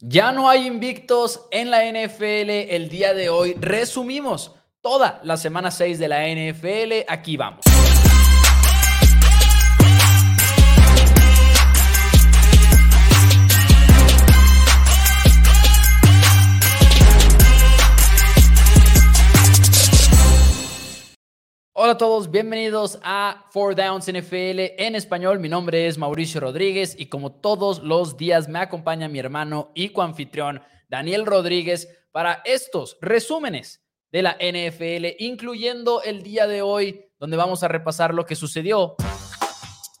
Ya no hay invictos en la NFL el día de hoy. Resumimos toda la semana 6 de la NFL. Aquí vamos. Hola a todos, bienvenidos a Four Downs NFL en español. Mi nombre es Mauricio Rodríguez y como todos los días me acompaña mi hermano y coanfitrión Daniel Rodríguez para estos resúmenes de la NFL, incluyendo el día de hoy, donde vamos a repasar lo que sucedió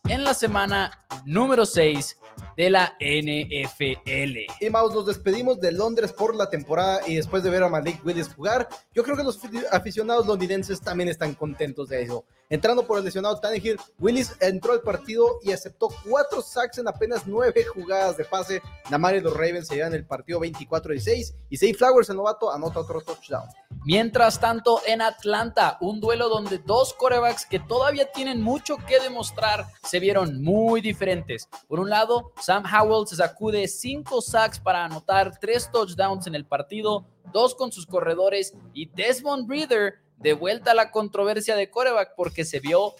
en la semana número 6 de la NFL. Y Maus, nos despedimos de Londres por la temporada y después de ver a Malik Willis jugar, yo creo que los aficionados londinenses también están contentos de eso. Entrando por el lesionado Tannehill, Willis entró al partido y aceptó cuatro sacks en apenas nueve jugadas de pase. Namari y los Ravens se llevan el partido 24-16 y Zay Flowers, el novato, anota otro touchdown. Mientras tanto, en Atlanta, un duelo donde dos corebacks que todavía tienen mucho que demostrar se vieron muy diferentes. Por un lado, Sam Howell se sacude cinco sacks para anotar tres touchdowns en el partido, dos con sus corredores y Desmond Reader de vuelta a la controversia de coreback porque se vio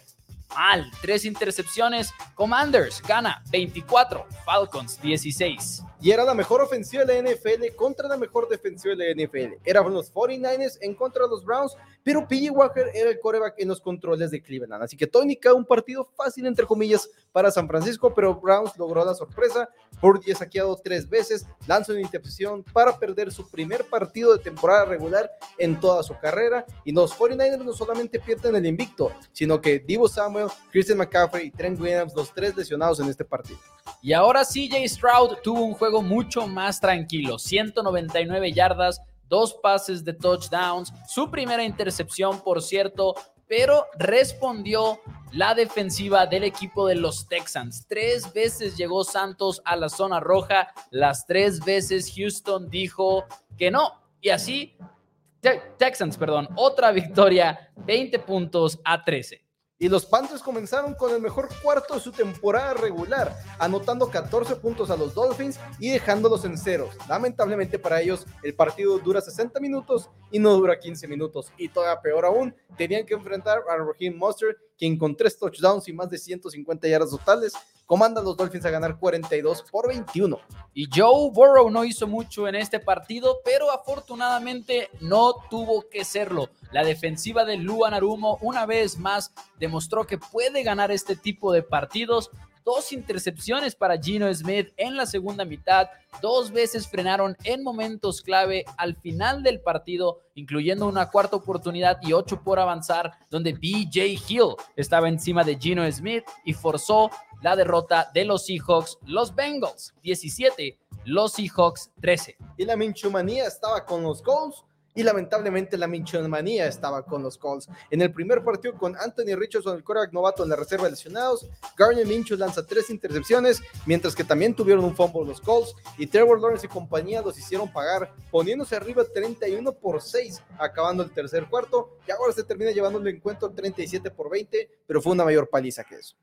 mal. Tres intercepciones. Commanders gana 24, Falcons 16 y era la mejor ofensiva de la NFL contra la mejor defensiva de la NFL. Eran los 49ers en contra de los Browns, pero PJ Walker era el coreback en los controles de Cleveland. Así que tónica, un partido fácil, entre comillas, para San Francisco, pero Browns logró la sorpresa. Purdy ha saqueado tres veces, lanzó una intercepción para perder su primer partido de temporada regular en toda su carrera. Y los 49ers no solamente pierden el invicto, sino que Divo Samuel, Christian McCaffrey y Trent Williams, los tres lesionados en este partido. Y ahora CJ Stroud tuvo un juego mucho más tranquilo, 199 yardas, dos pases de touchdowns, su primera intercepción, por cierto, pero respondió la defensiva del equipo de los Texans. Tres veces llegó Santos a la zona roja, las tres veces Houston dijo que no. Y así, Texans, perdón, otra victoria, 20 puntos a 13. Y los Panthers comenzaron con el mejor cuarto de su temporada regular, anotando 14 puntos a los Dolphins y dejándolos en ceros. Lamentablemente para ellos, el partido dura 60 minutos y no dura 15 minutos. Y todavía peor aún, tenían que enfrentar a Raheem Mostert, quien con tres touchdowns y más de 150 yardas totales, comanda a los Dolphins a ganar 42 por 21. Y Joe Burrow no hizo mucho en este partido, pero afortunadamente no tuvo que serlo. La defensiva de Luan Arumo una vez más demostró que puede ganar este tipo de partidos. Dos intercepciones para Gino Smith en la segunda mitad, dos veces frenaron en momentos clave al final del partido, incluyendo una cuarta oportunidad y ocho por avanzar, donde BJ Hill estaba encima de Gino Smith y forzó la derrota de los Seahawks, los Bengals 17, los Seahawks 13. Y la Minchumanía estaba con los Colts y lamentablemente la Minchomanía estaba con los Colts. En el primer partido con Anthony Richardson, el quarterback novato en la reserva de lesionados, Garner Minshew lanza tres intercepciones, mientras que también tuvieron un fumble los Colts y Trevor Lawrence y compañía los hicieron pagar, poniéndose arriba 31 por 6, acabando el tercer cuarto, y ahora se termina llevando el encuentro 37 por 20, pero fue una mayor paliza que eso.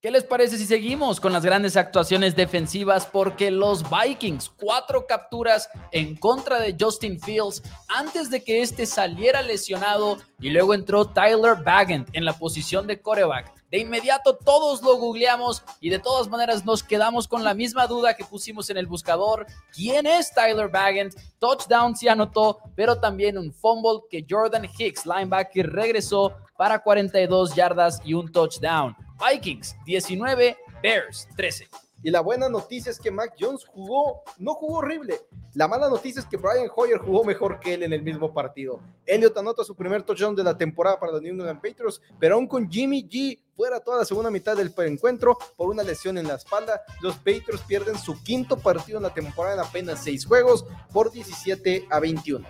¿Qué les parece si seguimos con las grandes actuaciones defensivas? Porque los Vikings, cuatro capturas en contra de Justin Fields antes de que este saliera lesionado y luego entró Tyler Bagent en la posición de coreback. De inmediato todos lo googleamos y de todas maneras nos quedamos con la misma duda que pusimos en el buscador. ¿Quién es Tyler Bagent? Touchdown se anotó, pero también un fumble que Jordan Hicks, linebacker, regresó para 42 yardas y un touchdown. Vikings 19, Bears 13. Y la buena noticia es que Mac Jones jugó, no jugó horrible. La mala noticia es que Brian Hoyer jugó mejor que él en el mismo partido. Elliot anota su primer touchdown de la temporada para los New England Patriots, pero aún con Jimmy G fuera toda la segunda mitad del encuentro por una lesión en la espalda, los Patriots pierden su quinto partido en la temporada en apenas seis juegos por 17 a 21.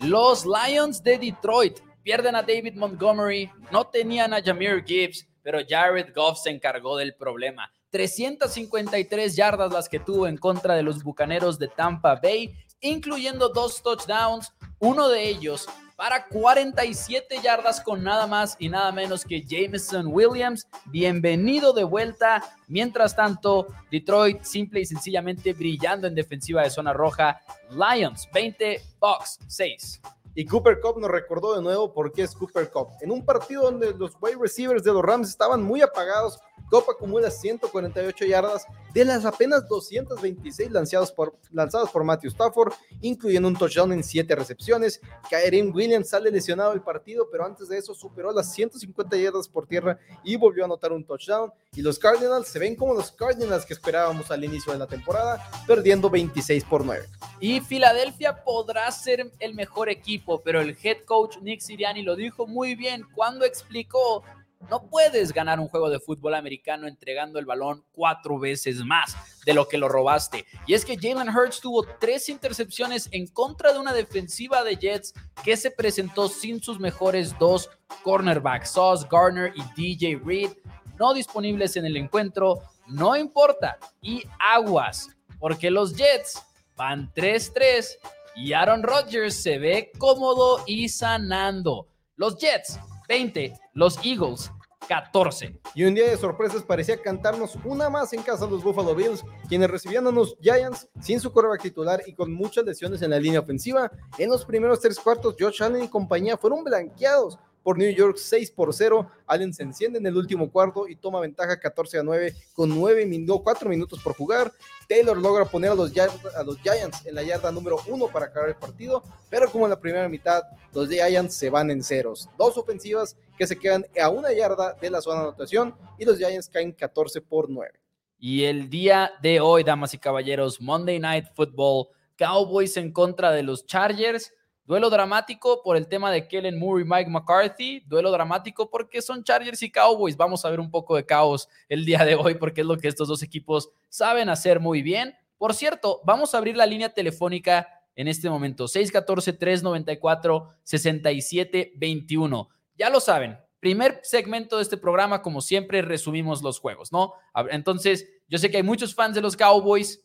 Los Lions de Detroit pierden a David Montgomery, no tenían a Jameer Gibbs, pero Jared Goff se encargó del problema. 353 yardas las que tuvo en contra de los Bucaneros de Tampa Bay, incluyendo dos touchdowns, uno de ellos para 47 yardas con nada más y nada menos que Jameson Williams. Bienvenido de vuelta. Mientras tanto, Detroit simple y sencillamente brillando en defensiva de zona roja. Lions 20, Bucks 6. Y Cooper Cup nos recordó de nuevo por qué es Cooper Cup. En un partido donde los wide receivers de los Rams estaban muy apagados, Cup acumula 148 yardas de las apenas 226 lanzados por, lanzadas por Matthew Stafford, incluyendo un touchdown en 7 recepciones. Kyren Williams sale lesionado del partido, pero antes de eso superó las 150 yardas por tierra y volvió a anotar un touchdown. Y los Cardinals se ven como los Cardinals que esperábamos al inicio de la temporada, perdiendo 26 por 9. Y Filadelfia podrá ser el mejor equipo, pero el head coach Nick Siriani lo dijo muy bien cuando explicó no puedes ganar un juego de fútbol americano entregando el balón cuatro veces más de lo que lo robaste. Y es que Jalen Hurts tuvo tres intercepciones en contra de una defensiva de Jets que se presentó sin sus mejores dos cornerbacks, Sauce Garner y DJ Reed, no disponibles en el encuentro. No importa. Y aguas, porque los Jets van 3-3 y Aaron Rodgers se ve cómodo y sanando. Los Jets 20, los Eagles 14. Y un día de sorpresas parecía cantarnos una más en casa de los Buffalo Bills, quienes recibían a los Giants sin su coreback titular y con muchas lesiones en la línea ofensiva. En los primeros tres cuartos, Josh Allen y compañía fueron blanqueados por New York 6 por 0. Allen se enciende en el último cuarto y toma ventaja 14 a 9 con 9 minutos, 4 minutos por jugar. Taylor logra poner a los, a los Giants en la yarda número 1 para acabar el partido, pero como en la primera mitad, los Giants se van en ceros. Dos ofensivas que se quedan a una yarda de la zona de anotación y los Giants caen 14 por 9. Y el día de hoy, damas y caballeros, Monday Night Football, Cowboys en contra de los Chargers. Duelo dramático por el tema de Kellen Moore y Mike McCarthy. Duelo dramático porque son Chargers y Cowboys. Vamos a ver un poco de caos el día de hoy porque es lo que estos dos equipos saben hacer muy bien. Por cierto, vamos a abrir la línea telefónica en este momento. 614-394-6721. Ya lo saben. Primer segmento de este programa, como siempre, resumimos los juegos, ¿no? Entonces, yo sé que hay muchos fans de los Cowboys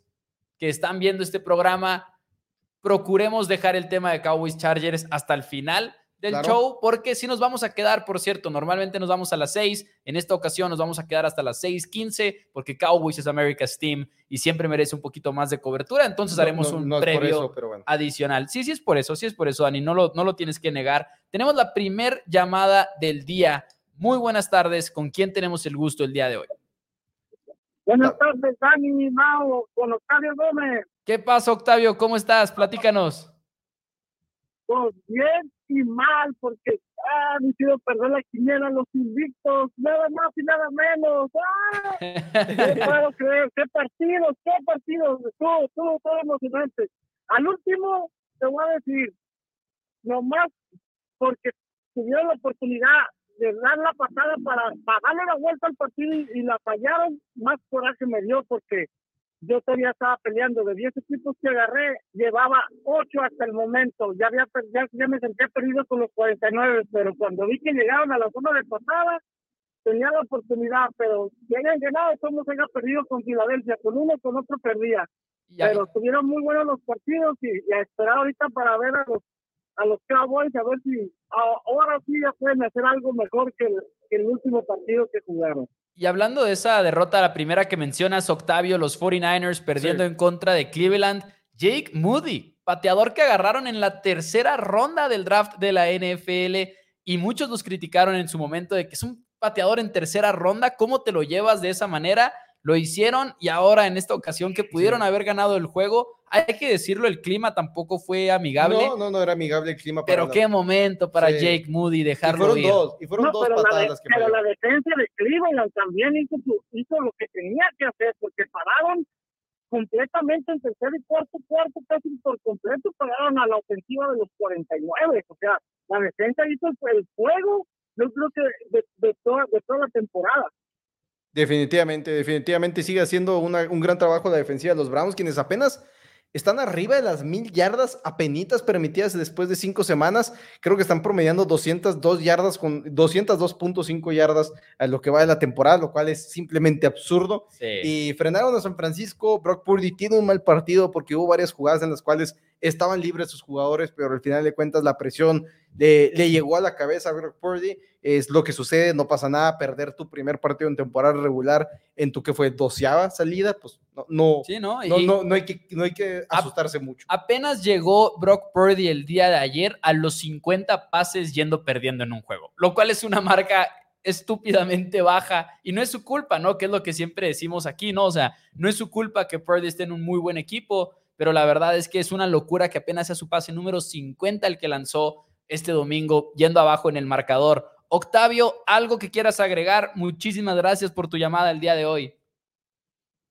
que están viendo este programa procuremos dejar el tema de Cowboys Chargers hasta el final del show, porque si nos vamos a quedar, por cierto, normalmente nos vamos a las 6, en esta ocasión nos vamos a quedar hasta las 6:15, porque Cowboys es America's Team y siempre merece un poquito más de cobertura, entonces haremos un previo adicional. Sí, sí es por eso, sí es por eso, Dani, no lo, no lo tienes que negar. Tenemos la primer llamada del día. Muy buenas tardes, ¿con quién tenemos el gusto el día de hoy? Buenas tardes, Dani Mao, con Octavio Gómez. ¿Qué pasa, Octavio? ¿Cómo estás? Platícanos. Pues bien y mal, porque han hicieron perder la quiniela los invictos, nada más y nada menos. ¡Ah! no puedo creer, qué partidos, qué partidos, todo, todo, todo emocionante. Al último, te voy a decir, nomás porque tuvieron la oportunidad de dar la pasada para, darle la vuelta al partido y, y la fallaron, más coraje me dio porque yo todavía estaba peleando de 10 equipos que agarré, llevaba 8 hasta el momento, ya, había, ya, ya me sentía perdido con los 49, pero cuando vi que llegaron a la zona de pasada, tenía la oportunidad, pero si hayan ganado, todos se había perdido con Filadelfia, con uno, con otro perdía. pero estuvieron muy buenos los partidos y, a esperar ahorita para ver a los a los Cowboys, a ver si ahora sí ya pueden hacer algo mejor que que el último partido que jugaron. Y hablando de esa derrota, la primera que mencionas, Octavio, los 49ers perdiendo en contra de Cleveland, Jake Moody, pateador que agarraron en la tercera ronda del draft de la NFL y muchos los criticaron en su momento de que es un pateador en tercera ronda, ¿cómo te lo llevas de esa manera? Lo hicieron y ahora en esta ocasión que pudieron haber ganado el juego, hay que decirlo, el clima tampoco fue amigable. No, no, no era amigable el clima. pero qué momento para Jake Moody dejarlo y fueron Dos, y fueron dos patadas las que Pero la defensa de Cleveland también hizo, hizo lo que tenía que hacer, porque pararon completamente en tercer y cuarto cuarto, casi por completo pararon a la ofensiva de los 49. O sea, la defensa hizo el, juego, yo creo que de, toda, de toda la temporada. Definitivamente, definitivamente sigue haciendo un gran trabajo la defensiva de los Browns, quienes apenas están arriba de las mil yardas apenitas permitidas después de cinco semanas. Creo que están promediando 202 yardas con 202.5 yardas a lo que va de la temporada, lo cual es simplemente absurdo. Y frenaron a San Francisco. Brock Purdy tiene un mal partido porque hubo varias jugadas en las cuales estaban libres sus jugadores, pero al final de cuentas la presión le, le llegó a la cabeza a Brock Purdy. Es lo que sucede, no pasa nada, perder tu primer partido en temporada regular en tu que fue doceava salida, pues no, no, Sí, ¿no? no, Y no, no hay que, no hay que asustarse mucho. apenas llegó Brock Purdy el día de ayer a los 50 pases yendo perdiendo en un juego, lo cual es una marca estúpidamente baja y no es su culpa, ¿no? Que es lo que siempre decimos aquí, ¿no? O sea, no es su culpa que Purdy esté en un muy buen equipo, pero la verdad es que es una locura que apenas sea su pase número 50 el que lanzó este domingo yendo abajo en el marcador. Octavio, algo que quieras agregar, muchísimas gracias por tu llamada el día de hoy.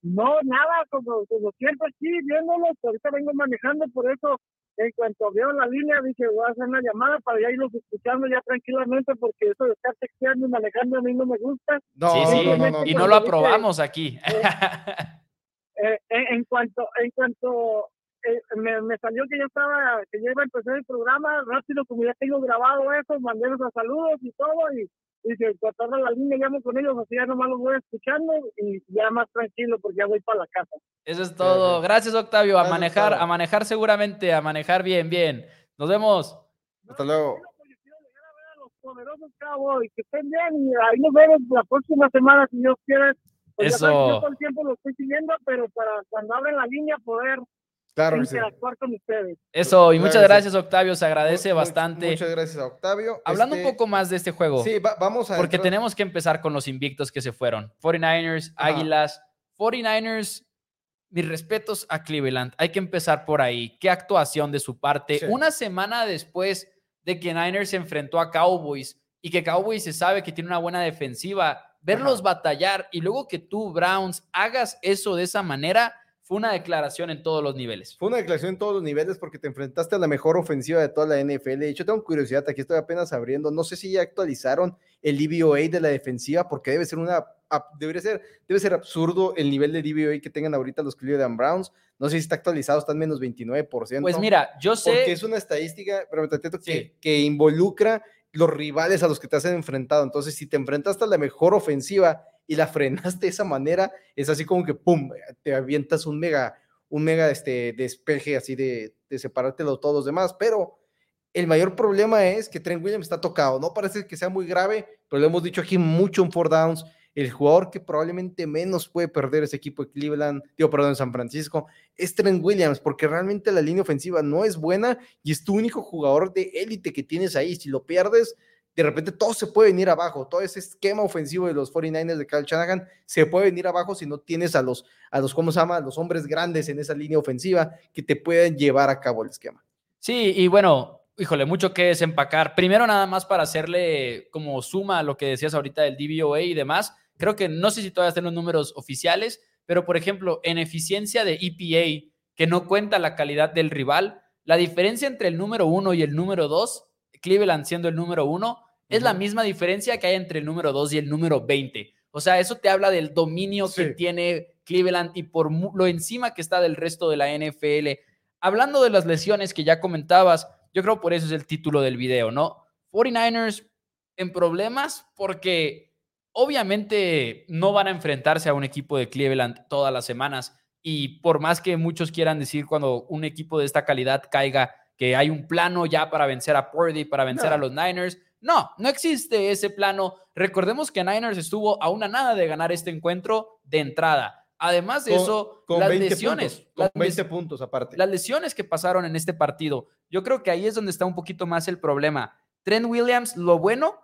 No, nada, como, como siempre aquí, viéndolos, ahorita vengo manejando, por eso, en cuanto veo la línea, dije, voy a hacer una llamada para ya irlos escuchando ya tranquilamente, porque eso de estar texteando y manejando a mí no me gusta. No, sí, sí, no, no, no, y no. lo aprobamos aquí. Eh, en, en cuanto, en cuanto eh, me, me salió que yo estaba, que yo iba a empezar el programa, rápido, como ya tengo grabado eso, mandé los saludos y todo, y dije, cuando abra la línea, llamo con ellos, así ya nomás los voy escuchando y ya más tranquilo, porque ya voy para la casa. Eso es todo. Gracias, Octavio. A manejar, Octavio. a manejar seguramente, a manejar bien, bien. Nos vemos. Hasta luego. poderosos Cowboys, que estén bien y ahí nos vemos la próxima semana si Dios quiere. Pues Eso. que yo todo el tiempo lo estoy siguiendo, pero para cuando abren la línea poder Claro que sí. interactuar con ustedes. Eso, y Claro muchas que sí. gracias, Octavio. Se agradece bastante. Muchas gracias a Octavio. Hablando Este, un poco más de este juego, Sí, va- vamos a. porque entrar- tenemos que empezar con los invictos que se fueron. 49ers, Ajá. Águilas, 49ers. Mis respetos a Cleveland. Hay que empezar por ahí. Qué actuación de su parte. Sí. Una semana después de que Niners se enfrentó a Cowboys y que Cowboys se sabe que tiene una buena defensiva, verlos batallar y luego que tú, Browns, hagas eso de esa manera, fue una declaración en todos los niveles. Fue una declaración en todos los niveles porque te enfrentaste a la mejor ofensiva de toda la NFL. De hecho, tengo curiosidad, aquí estoy apenas abriendo. No sé si ya actualizaron el DVOA de la defensiva porque debe ser una. Debería ser, debe ser absurdo el nivel de DVOA que tengan ahorita los Cleveland Browns. No sé si está actualizado, están menos 29%. Pues mira, yo sé. porque es una estadística, pero entiendo que, Sí. que involucra los rivales a los que te has enfrentado. Entonces, si te enfrentaste a la mejor ofensiva y la frenaste de esa manera, es así como que pum, te avientas un mega, un mega este, despeje así de, de separarte de todos los demás. Pero el mayor problema es que Trent Williams está tocado. No parece que sea muy grave, pero lo hemos dicho aquí mucho en four downs. El jugador que probablemente menos puede perder ese equipo de Cleveland, digo, perdón, San Francisco, es Trent Williams, porque realmente la línea ofensiva no es buena y es tu único jugador de élite que tienes ahí. Si lo pierdes, de repente todo se puede venir abajo. Todo ese esquema ofensivo de los 49ers de Kyle Shanahan se puede venir abajo si no tienes a los, a los, ¿cómo se llama? A los hombres grandes en esa línea ofensiva que te pueden llevar a cabo el esquema. Sí, y bueno, híjole, mucho que desempacar. Primero, nada más para hacerle como suma a lo que decías ahorita del DVOA y demás. Creo que no sé si todavía están los números oficiales, pero por ejemplo, en eficiencia de EPA, que no cuenta la calidad del rival, la diferencia entre el número uno y el número dos, Cleveland siendo el número uno, es la misma diferencia que hay entre el número dos y el número 20. O sea, eso te habla del dominio que tiene Cleveland y por lo encima que está del resto de la NFL. Hablando de las lesiones que ya comentabas, yo creo por eso es el título del video, ¿no? 49ers en problemas porque obviamente no van a enfrentarse a un equipo de Cleveland todas las semanas y por más que muchos quieran decir cuando un equipo de esta calidad caiga que hay un plano ya para vencer a Purdy, para vencer No. a los Niners, no, no existe ese plano. Recordemos que Niners estuvo a una nada de ganar este encuentro de entrada. Además de Con- eso, Con las 20 lesiones, puntos, con las 20 les- puntos aparte. las lesiones que pasaron en este partido, yo creo que ahí es donde está un poquito más el problema. Trent Williams, lo bueno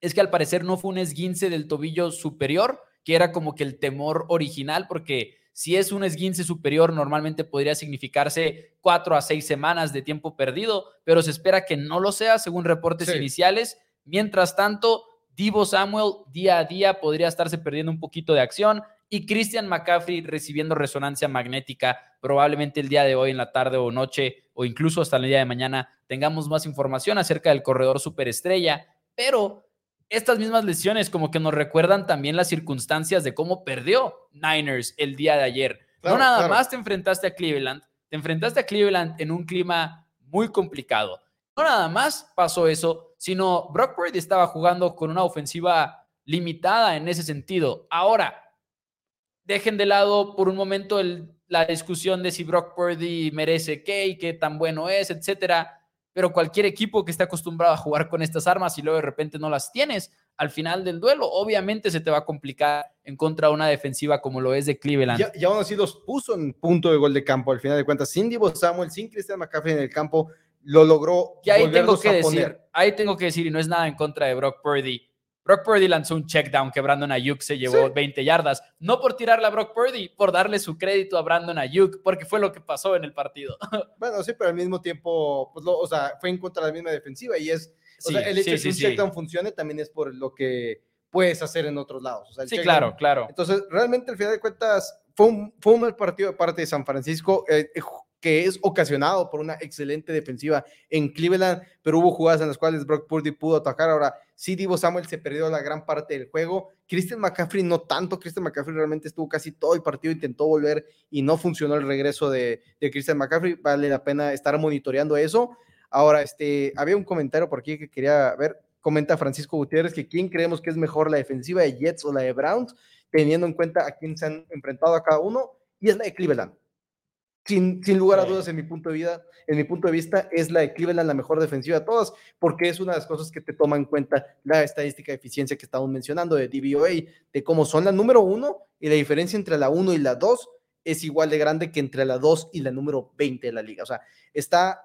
es que al parecer no fue un esguince del tobillo superior, que era como que el temor original, porque si es un esguince superior, normalmente podría significarse cuatro a seis semanas de tiempo perdido, pero se espera que no lo sea según reportes Sí. iniciales. Mientras tanto, Divo Samuel día a día podría estarse perdiendo un poquito de acción y Christian McCaffrey recibiendo resonancia magnética probablemente el día de hoy en la tarde o noche o incluso hasta el día de mañana tengamos más información acerca del corredor superestrella, pero estas mismas lesiones como que nos recuerdan también las circunstancias de cómo perdió Niners el día de ayer. Claro, no nada claro. más te enfrentaste a Cleveland, te enfrentaste a Cleveland en un clima muy complicado. No nada más pasó eso, sino Brock Purdy estaba jugando con una ofensiva limitada en ese sentido. Ahora, dejen de lado por un momento el- la discusión de si Brock Purdy merece qué y qué tan bueno es, etcétera. Pero cualquier equipo que esté acostumbrado a jugar con estas armas y luego de repente no las tienes, al final del duelo, obviamente se te va a complicar en contra de una defensiva como lo es de Cleveland. Y, aún así los puso en punto de gol de campo al final de cuentas. Sin Divo Samuel, sin Christian McCaffrey en el campo, lo logró. Y ahí tengo que decir, ahí tengo que decir, y no es nada en contra de Brock Purdy. Brock Purdy lanzó un check down que Brandon Ayuk se llevó 20 yardas, no por tirarle a Brock Purdy, por darle su crédito a Brandon Ayuk, porque fue lo que pasó en el partido. Bueno, sí, pero al mismo tiempo, pues o sea, fue en contra de la misma defensiva y es, o sea, el hecho de que un check down funcione también es por lo que puedes hacer en otros lados. sí, claro, claro. Entonces, realmente al final de cuentas, fue un, fue un mal partido de parte de San Francisco. Eh, eh, que es ocasionado por una excelente defensiva en Cleveland, pero hubo jugadas en las cuales Brock Purdy pudo atacar. Ahora, sí, Divo Samuel se perdió la gran parte del juego. Christian McCaffrey no tanto. Christian McCaffrey realmente estuvo casi todo el partido, intentó volver y no funcionó el regreso de, de Christian McCaffrey. Vale la pena estar monitoreando eso. Ahora, este, había un comentario por aquí que quería ver. Comenta Francisco Gutiérrez que quién creemos que es mejor, la defensiva de Jets o la de Browns, teniendo en cuenta a quién se han enfrentado a cada uno, y es la de Cleveland sin, lugar a dudas, en mi punto de vida, en mi punto de vista, es la de Cleveland la mejor defensiva de todas, porque es una de las cosas que te toma en cuenta la estadística de eficiencia que estamos mencionando de DVOA, de cómo son la número uno y la diferencia entre la uno y la dos es igual de grande que entre la dos y la número 20 de la liga. O sea, está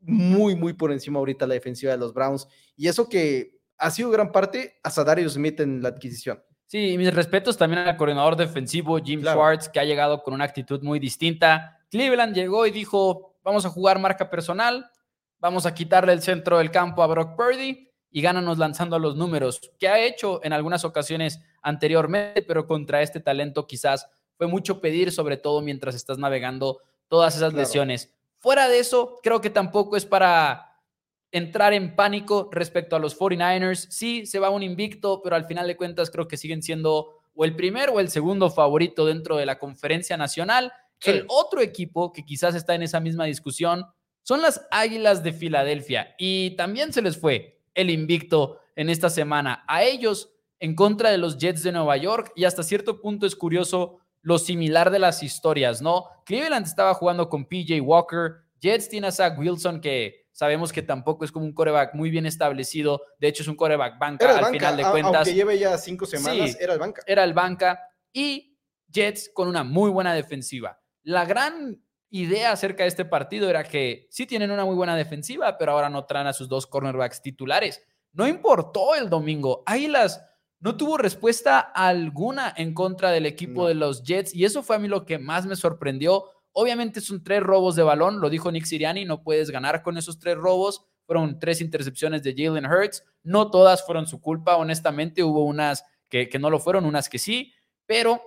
muy, muy por encima ahorita la defensiva de los Browns. Y eso que ha sido gran parte a Sadarius Smith en la adquisición. Sí, mis respetos también al coordinador defensivo Jim Schwartz, que ha llegado con una actitud muy distinta. Cleveland llegó y dijo, vamos a jugar marca personal, vamos a quitarle el centro del campo a Brock Purdy y gánanos lanzando a los números, que ha hecho en algunas ocasiones anteriormente, pero contra este talento quizás fue mucho pedir, sobre todo mientras estás navegando todas esas lesiones. Fuera de eso, creo que tampoco es para entrar en pánico respecto a los 49ers. Sí, se va un invicto, pero al final de cuentas creo que siguen siendo o el primer o el segundo favorito dentro de la conferencia nacional el otro equipo que quizás está en esa misma discusión son las Águilas de Filadelfia y también se les fue el invicto en esta semana a ellos en contra de los Jets de Nueva York y hasta cierto punto es curioso lo similar de las historias, ¿no? Cleveland estaba jugando con PJ Walker, Jets tiene a Zach Wilson que sabemos que tampoco es como un coreback muy bien establecido, de hecho es un coreback banca al final de cuentas. Aunque lleve ya cinco semanas, era el banca. Era el banca y Jets con una muy buena defensiva. La gran idea acerca de este partido era que sí tienen una muy buena defensiva, pero ahora no traen a sus dos cornerbacks titulares. No importó el domingo. Águilas no tuvo respuesta alguna en contra del equipo de los Jets y eso fue a mí lo que más me sorprendió. Obviamente son tres robos de balón, lo dijo Nick Siriani, no puedes ganar con esos tres robos. Fueron tres intercepciones de Jalen Hurts. No todas fueron su culpa, honestamente. Hubo unas que, que no lo fueron, unas que sí, pero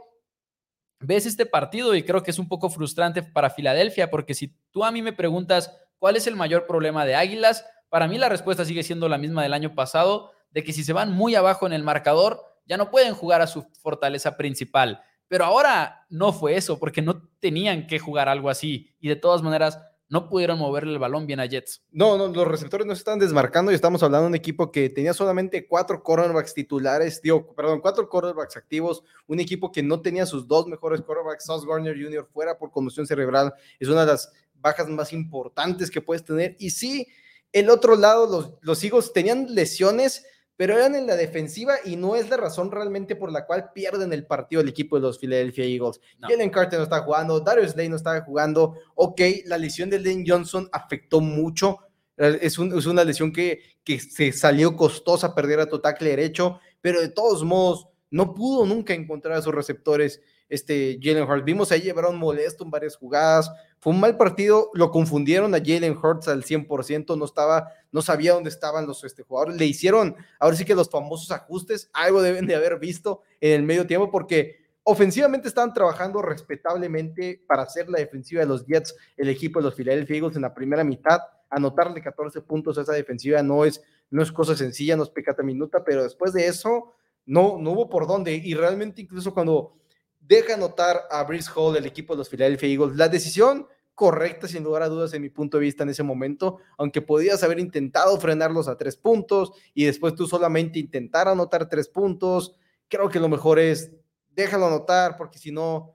ves este partido y creo que es un poco frustrante para Filadelfia, porque si tú a mí me preguntas cuál es el mayor problema de Águilas, para mí la respuesta sigue siendo la misma del año pasado, de que si se van muy abajo en el marcador, ya no pueden jugar a su fortaleza principal. Pero ahora no fue eso, porque no tenían que jugar algo así. Y de todas maneras, no pudieron moverle el balón bien a Jets. No, no, los receptores no se están desmarcando y estamos hablando de un equipo que tenía solamente cuatro cornerbacks titulares, digo, perdón, cuatro cornerbacks activos, un equipo que no tenía sus dos mejores cornerbacks, Sauce Garner Jr. fuera por conmoción cerebral, es una de las bajas más importantes que puedes tener. Y sí, el otro lado, los, los tenían lesiones, pero eran en la defensiva y no es la razón realmente por la cual pierden el partido el equipo de los Philadelphia Eagles. Jalen Carter no está jugando, Darius Slay no estaba jugando. Ok, la lesión de Lane Johnson afectó mucho. Es, es una lesión que, que se salió costosa perder a tu tackle derecho, pero de todos modos no pudo nunca encontrar a sus receptores este Jalen Hurts. Vimos ahí llevaron molesto en varias jugadas. Fue un mal partido, lo confundieron a Jalen Hurts al 100%, no estaba, no sabía dónde estaban los este, jugadores. Le hicieron, ahora sí que los famosos ajustes, algo deben de haber visto en el medio tiempo porque ofensivamente estaban trabajando respetablemente para hacer la defensiva de los Jets, el equipo de los Philadelphia Eagles en la primera mitad. Anotarle 14 puntos a esa defensiva no es, no es cosa sencilla, no es pecata minuta, pero después de eso no, no hubo por dónde. Y realmente incluso cuando deja notar a Brice Hall, el equipo de los Philadelphia Eagles, la decisión correcta, sin lugar a dudas, en mi punto de vista en ese momento, aunque podías haber intentado frenarlos a tres puntos y después tú solamente intentar anotar tres puntos, creo que lo mejor es déjalo anotar, porque si no,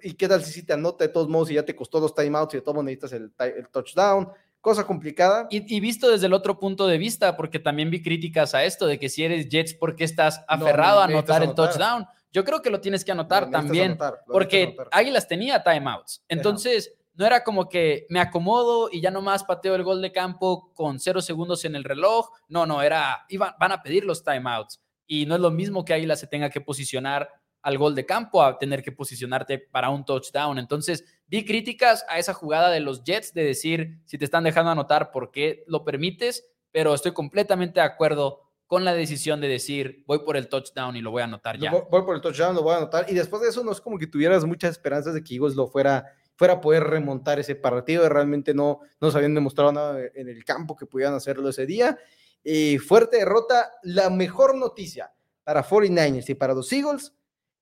¿Y qué tal si te anota de todos modos y ya te costó los timeouts y de todos modos necesitas el, el touchdown? cosa complicada. Y, visto desde el otro punto de vista, porque también vi críticas a esto de que si eres Jets, ¿por qué estás aferrado a anotar el touchdown? Yo creo que lo tienes que anotar también, porque Águilas tenía timeouts. Entonces, no era como que me acomodo y ya nomás pateo el gol de campo con cero segundos en el reloj. No, no, era, iban, van a pedir los timeouts. Y no es lo mismo que Águilas se tenga que posicionar al gol de campo a tener que posicionarte para un touchdown. Entonces, vi críticas a esa jugada de los Jets de decir si te están dejando anotar, ¿por qué lo permites? Pero estoy completamente de acuerdo con la decisión de decir voy por el touchdown y lo voy a anotar ya. Voy, por el touchdown, lo voy a anotar. Y después de eso, no es como que tuvieras muchas esperanzas de que Eagles lo fuera fuera a poder remontar ese partido. Realmente no nos habían demostrado nada en el campo que pudieran hacerlo ese día. Y fuerte derrota. La mejor noticia para 49ers y para los Eagles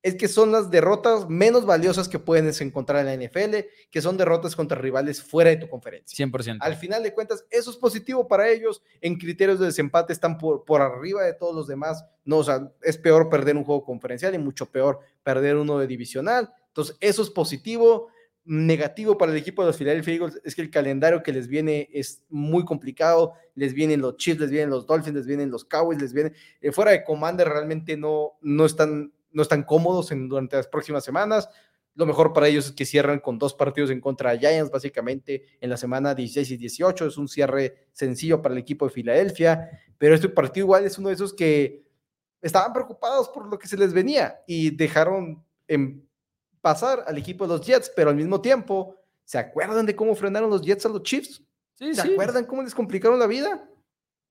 es que son las derrotas menos valiosas que puedes encontrar en la NFL, que son derrotas contra rivales fuera de tu conferencia. 100%. Al final de cuentas, eso es positivo para ellos. En criterios de desempate están por, por arriba de todos los demás. No, o sea, es peor perder un juego conferencial y mucho peor perder uno de divisional. Entonces, eso es positivo. Negativo para el equipo de los Philadelphia Eagles es que el calendario que les viene es muy complicado. Les vienen los Chiefs, les vienen los Dolphins, les vienen los Cowboys, les vienen. Eh, fuera de Commander, realmente no, no están no están cómodos en, durante las próximas semanas. Lo mejor para ellos es que cierran con dos partidos en contra de Giants, básicamente en la semana 16 y 18. Es un cierre sencillo para el equipo de Filadelfia, pero este partido igual es uno de esos que estaban preocupados por lo que se les venía y dejaron en pasar al equipo de los Jets, pero al mismo tiempo, ¿se acuerdan de cómo frenaron los Jets a los Chiefs? ¿Se acuerdan cómo les complicaron la vida?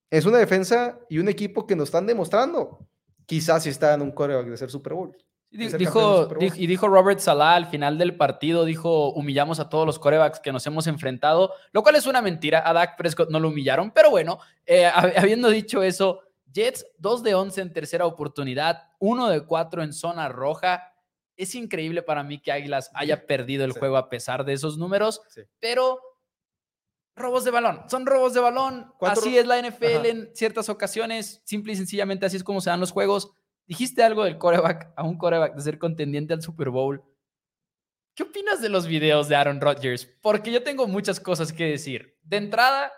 Es una defensa y un equipo que nos están demostrando quizás si está en un coreback de ser Super Bowl. Dijo, y dijo Robert Salah al final del partido, dijo, humillamos a todos los corebacks que nos hemos enfrentado, lo cual es una mentira, a Dak Prescott no lo humillaron, pero bueno, eh, habiendo dicho eso, Jets 2 de 11 en tercera oportunidad, 1 de 4 en zona roja, es increíble para mí que Águilas haya perdido el juego a pesar de esos números, pero robos de balón, son robos de balón. Así es la NFL en ciertas ocasiones, simple y sencillamente así es como se dan los juegos. Dijiste algo del coreback, a un coreback de ser contendiente al Super Bowl. ¿Qué opinas de los videos de Aaron Rodgers? Porque yo tengo muchas cosas que decir. De entrada,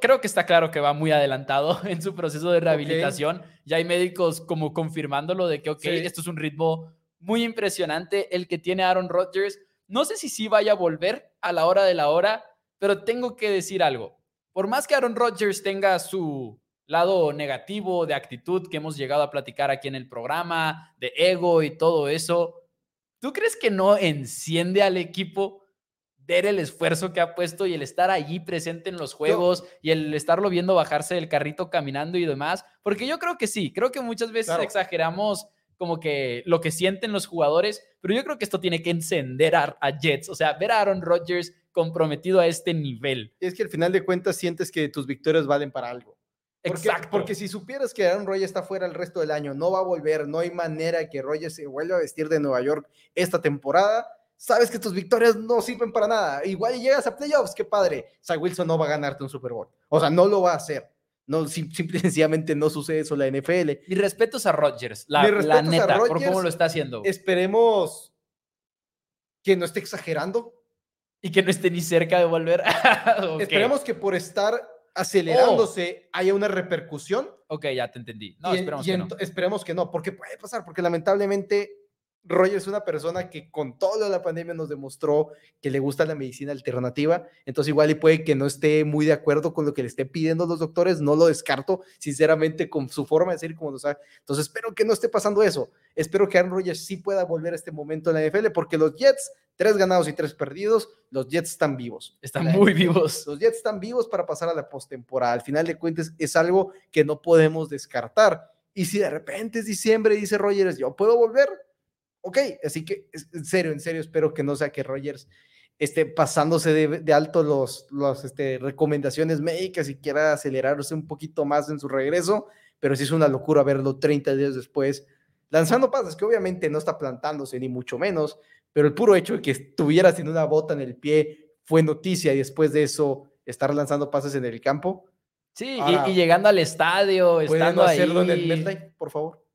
creo que está claro que va muy adelantado en su proceso de rehabilitación. Ya hay médicos como confirmándolo de que, ok, esto es un ritmo muy impresionante el que tiene Aaron Rodgers. No sé si sí vaya a volver a la hora de la hora, pero tengo que decir algo. Por más que Aaron Rodgers tenga su lado negativo de actitud que hemos llegado a platicar aquí en el programa, de ego y todo eso, ¿tú crees que no enciende al equipo ver el esfuerzo que ha puesto y el estar allí presente en los juegos y el estarlo viendo bajarse del carrito caminando y demás? Porque yo creo que sí, creo que muchas veces exageramos como que lo que sienten los jugadores, pero yo creo que esto tiene que encender a, a Jets, o sea, ver a Aaron Rodgers comprometido a este nivel. Es que al final de cuentas sientes que tus victorias valen para algo. Exacto. Porque si supieras que Aaron Rodgers está fuera el resto del año, no va a volver, no hay manera que Rodgers se vuelva a vestir de Nueva York esta temporada, sabes que tus victorias no sirven para nada. Igual llegas a playoffs, qué padre. Zach Wilson no va a ganarte un Super Bowl. O sea, no lo va a hacer. No, simple y sencillamente no sucede eso en la NFL. Y respetos a Rodgers, la, la neta, por cómo lo está haciendo. Esperemos que no esté exagerando y que no esté ni cerca de volver. Esperemos que por estar acelerándose oh. haya una repercusión. Ok, ya te entendí. No, esperemos que no. Esperemos que no, porque puede pasar, porque lamentablemente Roger es una persona que con toda la pandemia nos demostró que le gusta la medicina alternativa, entonces igual y puede que no esté muy de acuerdo con lo que le estén pidiendo los doctores, no lo descarto, sinceramente, con su forma de ser como lo sabe. Entonces espero que no esté pasando eso. Espero que Aaron Rodgers sí pueda volver a este momento en la NFL, porque los Jets, tres ganados y tres perdidos, los Jets están vivos. Están muy vivos. Los Jets están vivos para pasar a la postemporada. Al final de cuentas, es algo que no podemos descartar. Y si de repente es diciembre y dice Rogers, yo puedo volver, ok, así que en serio, en serio, espero que no sea que Rogers esté pasándose de, alto los, los este, recomendaciones médicas y quiera acelerarse un poquito más en su regreso, pero sí es una locura verlo 30 días después lanzando pases, que obviamente no está plantándose ni mucho menos, pero el puro hecho de que estuviera sin una bota en el pie fue noticia y después de eso estar lanzando pases en el campo. Sí, y, llegando al estadio, estando hacerlo en el por favor?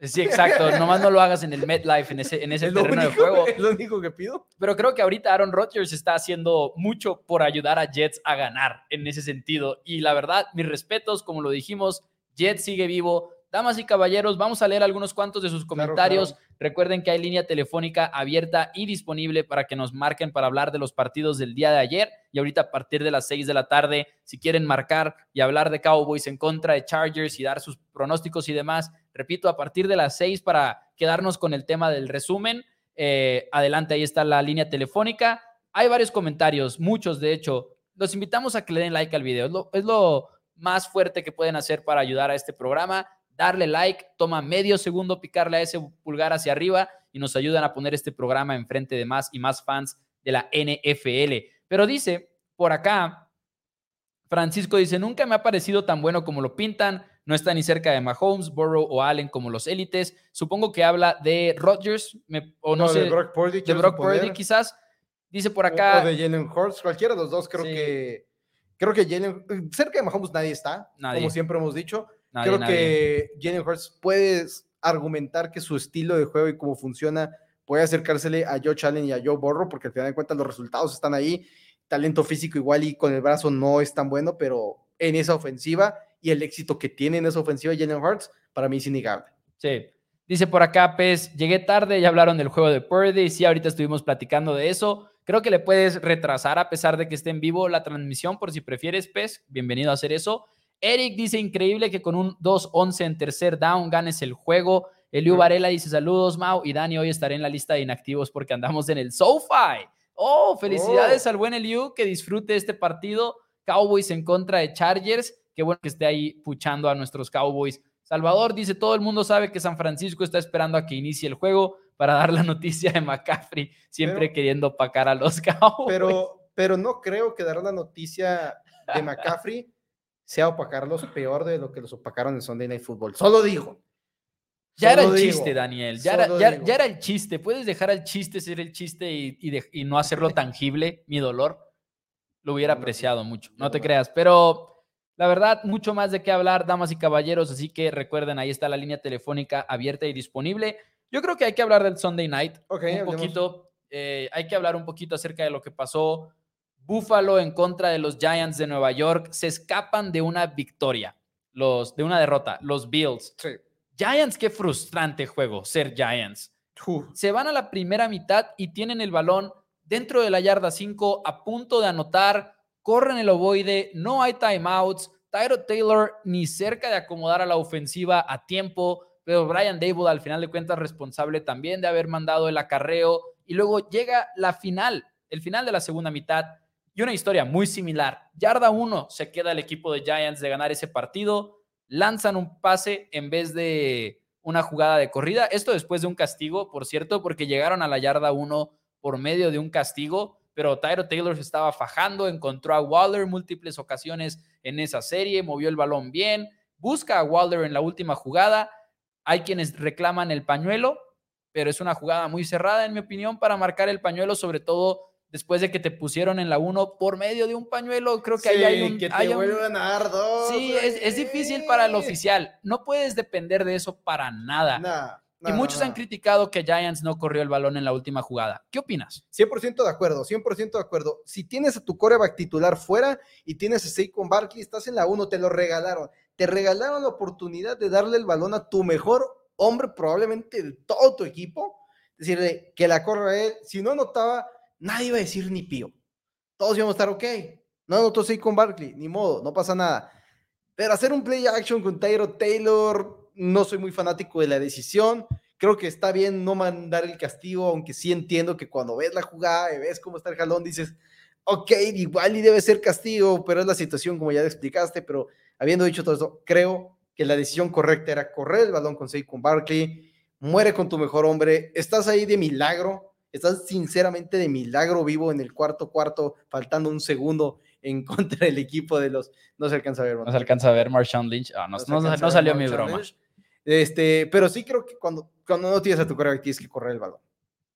Sí, exacto. Nomás no lo hagas en el MetLife, en ese, en ese terreno de juego. es lo único que pido. Pero creo que ahorita Aaron Rodgers está haciendo mucho por ayudar a Jets a ganar en ese sentido. Y la verdad, mis respetos, como lo dijimos, Jets sigue vivo. Damas y caballeros, vamos a leer algunos cuantos de sus comentarios. Recuerden que hay línea telefónica abierta y disponible para que nos marquen para hablar de los partidos del día de ayer y ahorita a partir de las 6 de la tarde, si quieren marcar y hablar de Cowboys en contra de Chargers y dar sus pronósticos y demás, repito, a partir de las 6 para quedarnos con el tema del resumen. Eh, adelante, ahí está la línea telefónica. Hay varios comentarios, muchos de hecho. Los invitamos a que le den like al video. Es lo, es lo más fuerte que pueden hacer para ayudar a este programa darle like, toma medio segundo picarle a ese pulgar hacia arriba y nos ayudan a poner este programa enfrente de más y más fans de la NFL. Pero dice por acá, Francisco dice, nunca me ha parecido tan bueno como lo pintan, no está ni cerca de Mahomes, Burrow o Allen como los élites. Supongo que habla de Rodgers, me, o no, sé, de Brock Purdy, de Brock Purdy quizás. Dice por acá, O de Jalen Hurts, cualquiera de los dos, creo Sí. que. Creo que Jalen. Cerca de Mahomes nadie está, Nadie. como siempre hemos dicho. Nadie, creo nadie. que Jalen Hurts puede argumentar que su estilo de juego y cómo funciona puede acercársele a Joe Allen y a Joe Burrow, porque al final de cuentas los resultados están ahí. Talento físico igual y con el brazo no es tan bueno, pero en esa ofensiva y el éxito que tiene en esa ofensiva Jalen Hurts, para mí es innegable. Sí. Dice por acá, Pez, llegué tarde, ya hablaron del juego de Purdy, sí, ahorita estuvimos platicando de eso. Creo que le puedes retrasar a pesar de que esté en vivo la transmisión por si prefieres, Pez. Bienvenido a hacer eso. Eric dice, increíble que con un 2-11 en tercer down ganes el juego. Eliu. Varela dice, saludos, Mau. Y Dani, hoy estaré en la lista de inactivos porque andamos en el SoFi. Oh, felicidades Oh. al buen Eliu, que disfrute este partido. Cowboys en contra de Chargers. Qué bueno que esté ahí puchando a nuestros Cowboys. Salvador dice, todo el mundo sabe que San Francisco está esperando a que inicie el juego para dar la noticia de McCaffrey, siempre Pero- queriendo opacar a los Cowboys. Pero, pero no creo que dar la noticia de McCaffrey sea opacarlos peor de lo que los opacaron en Sunday Night Football. Solo digo. ya era el digo, chiste, Daniel. Ya era, solo ya- digo. ya era el chiste. Puedes dejar al chiste ser el chiste y, y de- y no hacerlo tangible, mi dolor. Lo hubiera apreciado mucho. No te creas. Pero la verdad, mucho más de qué hablar, damas y caballeros. Así que recuerden, ahí está la línea telefónica abierta y disponible. Yo creo que hay que hablar del Sunday Night. Ok, un hablemos. poquito, eh, hay que hablar un poquito acerca de lo que pasó. Buffalo en contra de los Giants de Nueva York se escapan de una victoria, los de una derrota, los Bills. Sí. Giants, qué frustrante juego ser Giants. Se van a la primera mitad y tienen el balón dentro de la yarda 5 a punto de anotar, corren el ovoide, no hay timeouts, Tyro Taylor ni cerca de acomodar a la ofensiva a tiempo, pero Brian Dable al final de cuentas responsable también de haber mandado el acarreo y luego llega la final, el final de la segunda mitad y una historia muy similar. Yarda 1 se queda el equipo de Giants de ganar ese partido, lanzan un pase en vez de una jugada de corrida. Esto después de un castigo, por cierto, porque llegaron a la yarda 1 por medio de un castigo, pero Tyro Taylor se estaba fajando, encontró a Waller múltiples ocasiones en esa serie, movió el balón bien, busca a Waller en la última jugada. Hay quienes reclaman el pañuelo, pero es una jugada muy cerrada, en mi opinión, para marcar el pañuelo, sobre todo después de que te pusieron en la 1 por medio de un pañuelo. Creo que ahí hay un. que te hay un- vuelvan a dar dos. Sí, es, es difícil para el oficial. No puedes depender de eso para nada. Nah, y muchos nah, han criticado que Giants no corrió el balón en la última jugada. ¿Qué opinas? 100% de acuerdo, 100% de acuerdo. Si tienes a tu coreback titular fuera y tienes a Saquon Barkley, estás en la 1, te lo regalaron. Te regalaron la oportunidad de darle el balón a tu mejor hombre, probablemente de todo tu equipo. Decirle que la corra a él. Si no anotaba, nadie iba a decir ni pío. Todos íbamos a estar ok. No anotó Saquon Barkley, ni modo, no pasa nada. Pero hacer un play action con Tyro Taylor, no soy muy fanático de la decisión. Creo que está bien no mandar el castigo, aunque sí entiendo que cuando ves la jugada y ves cómo está el jalón, dices, ok, igual y debe ser castigo, pero es la situación como ya te explicaste. Pero habiendo dicho todo eso, creo que la decisión correcta era correr el balón con Saquon Barkley, muere con tu mejor hombre, estás ahí de milagro, estás sinceramente de milagro vivo en el cuarto cuarto, faltando un segundo en contra del equipo de los... No se alcanza a ver. No se alcanza a ver Marshawn Lynch. Ah, no, No no- no salió mi broma. Lynch. Este, pero sí creo que cuando, cuando no tienes a tu coreback tienes que correr el balón.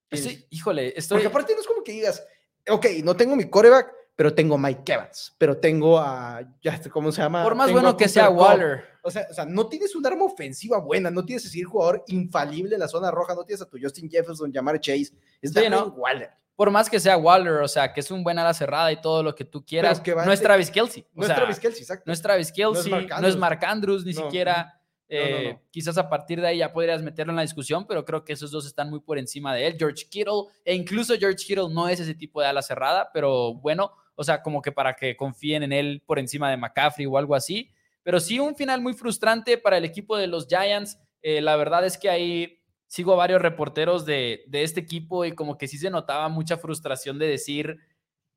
Tienes- Sí, híjole, estoy. Porque aparte no es como que digas, ok, no tengo mi coreback, pero tengo Mike Evans, pero tengo a, ya, ¿cómo se llama? Por más Tengo bueno que sea. Waller. O sea, o sea, no tienes un arma ofensiva buena, no tienes ese jugador infalible en la zona roja, no tienes a tu Justin Jefferson, Jamar Chase, es Sí. Waller. Por más que sea Waller, o sea, que es un buen ala cerrada y todo lo que tú quieras, que no es Travis Kelsey. O No sea, es Travis Kelce, exacto. no es Travis Kelsey, no es Mark Mark, Andrews. Ni No, siquiera. no, no, eh, no. Quizás a partir de ahí ya podrías meterlo en la discusión, pero creo que esos dos están muy por encima de él. George Kittle, e incluso George Kittle no es ese tipo de ala cerrada, pero bueno, o sea, como que para que confíen en él por encima de McCaffrey o algo así. Pero sí, un final muy frustrante para el equipo de los Giants. Eh, la verdad es que ahí sigo a varios reporteros de, de este equipo y como que sí se notaba mucha frustración de decir,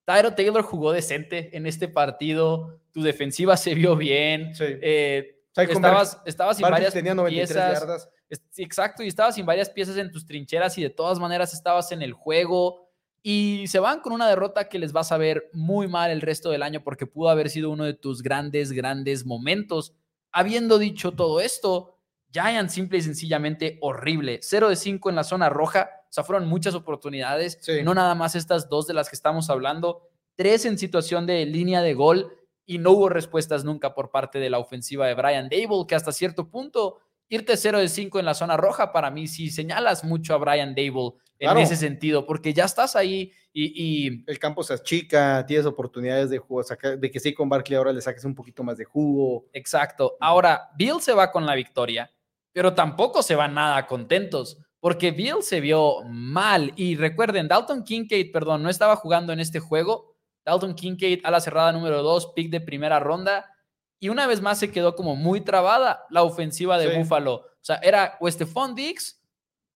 Tyro Taylor jugó decente en este partido, tu defensiva se vio bien, Sí. eh, estabas, estabas sin varias tenía 93 piezas. yardas. Es- sí, Exacto, y estabas sin varias piezas en tus trincheras y de todas maneras estabas en el juego y se van con una derrota que les vas a ver muy mal el resto del año porque pudo haber sido uno de tus grandes, grandes momentos. Habiendo dicho todo esto, Giants simple y sencillamente horrible. 0 de 5 en la zona roja, o sea, fueron muchas oportunidades, Sí. no nada más estas dos de las que estamos hablando, tres en situación de línea de gol y no hubo respuestas nunca por parte de la ofensiva de Brian Dable, que hasta cierto punto irte 0 de 5 en la zona roja, para mí sí señalas mucho a Brian Dable en Claro. ese sentido, porque ya estás ahí y, y El campo se achica, tienes oportunidades de jugo, saca- de que sí con Barkley ahora le saques un poquito más de jugo. exacto. Ahora, Bill se va con la victoria, pero tampoco se van nada contentos, porque Bill se vio mal. Y recuerden, Dalton Kincaid, perdón, no estaba jugando en este juego. Dalton Kincaid a la cerrada número 2, pick de primera ronda. Y una vez más se quedó como muy trabada la ofensiva de Sí. Buffalo. O sea, era o Stephon Diggs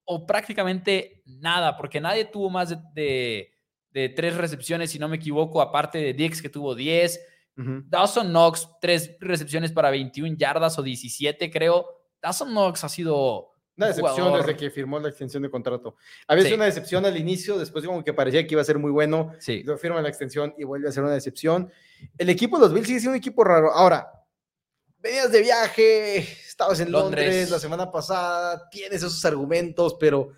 o prácticamente nada, porque nadie tuvo más de, de- de tres recepciones, si no me equivoco, aparte de Diggs que tuvo 10. Ujú. Dawson Knox, tres recepciones para 21 yardas o 17, creo. Dawson Knox ha sido Una un decepción jugador- desde que firmó la extensión de contrato. Había Sí. sido una decepción al inicio, después como que parecía que iba a ser muy bueno. Sí. Lo firma la extensión y vuelve a ser una decepción. El equipo de los Bills sigue siendo un equipo raro. Ahora, venías de viaje, estabas en Londres, Londres. la semana pasada, tienes esos argumentos, pero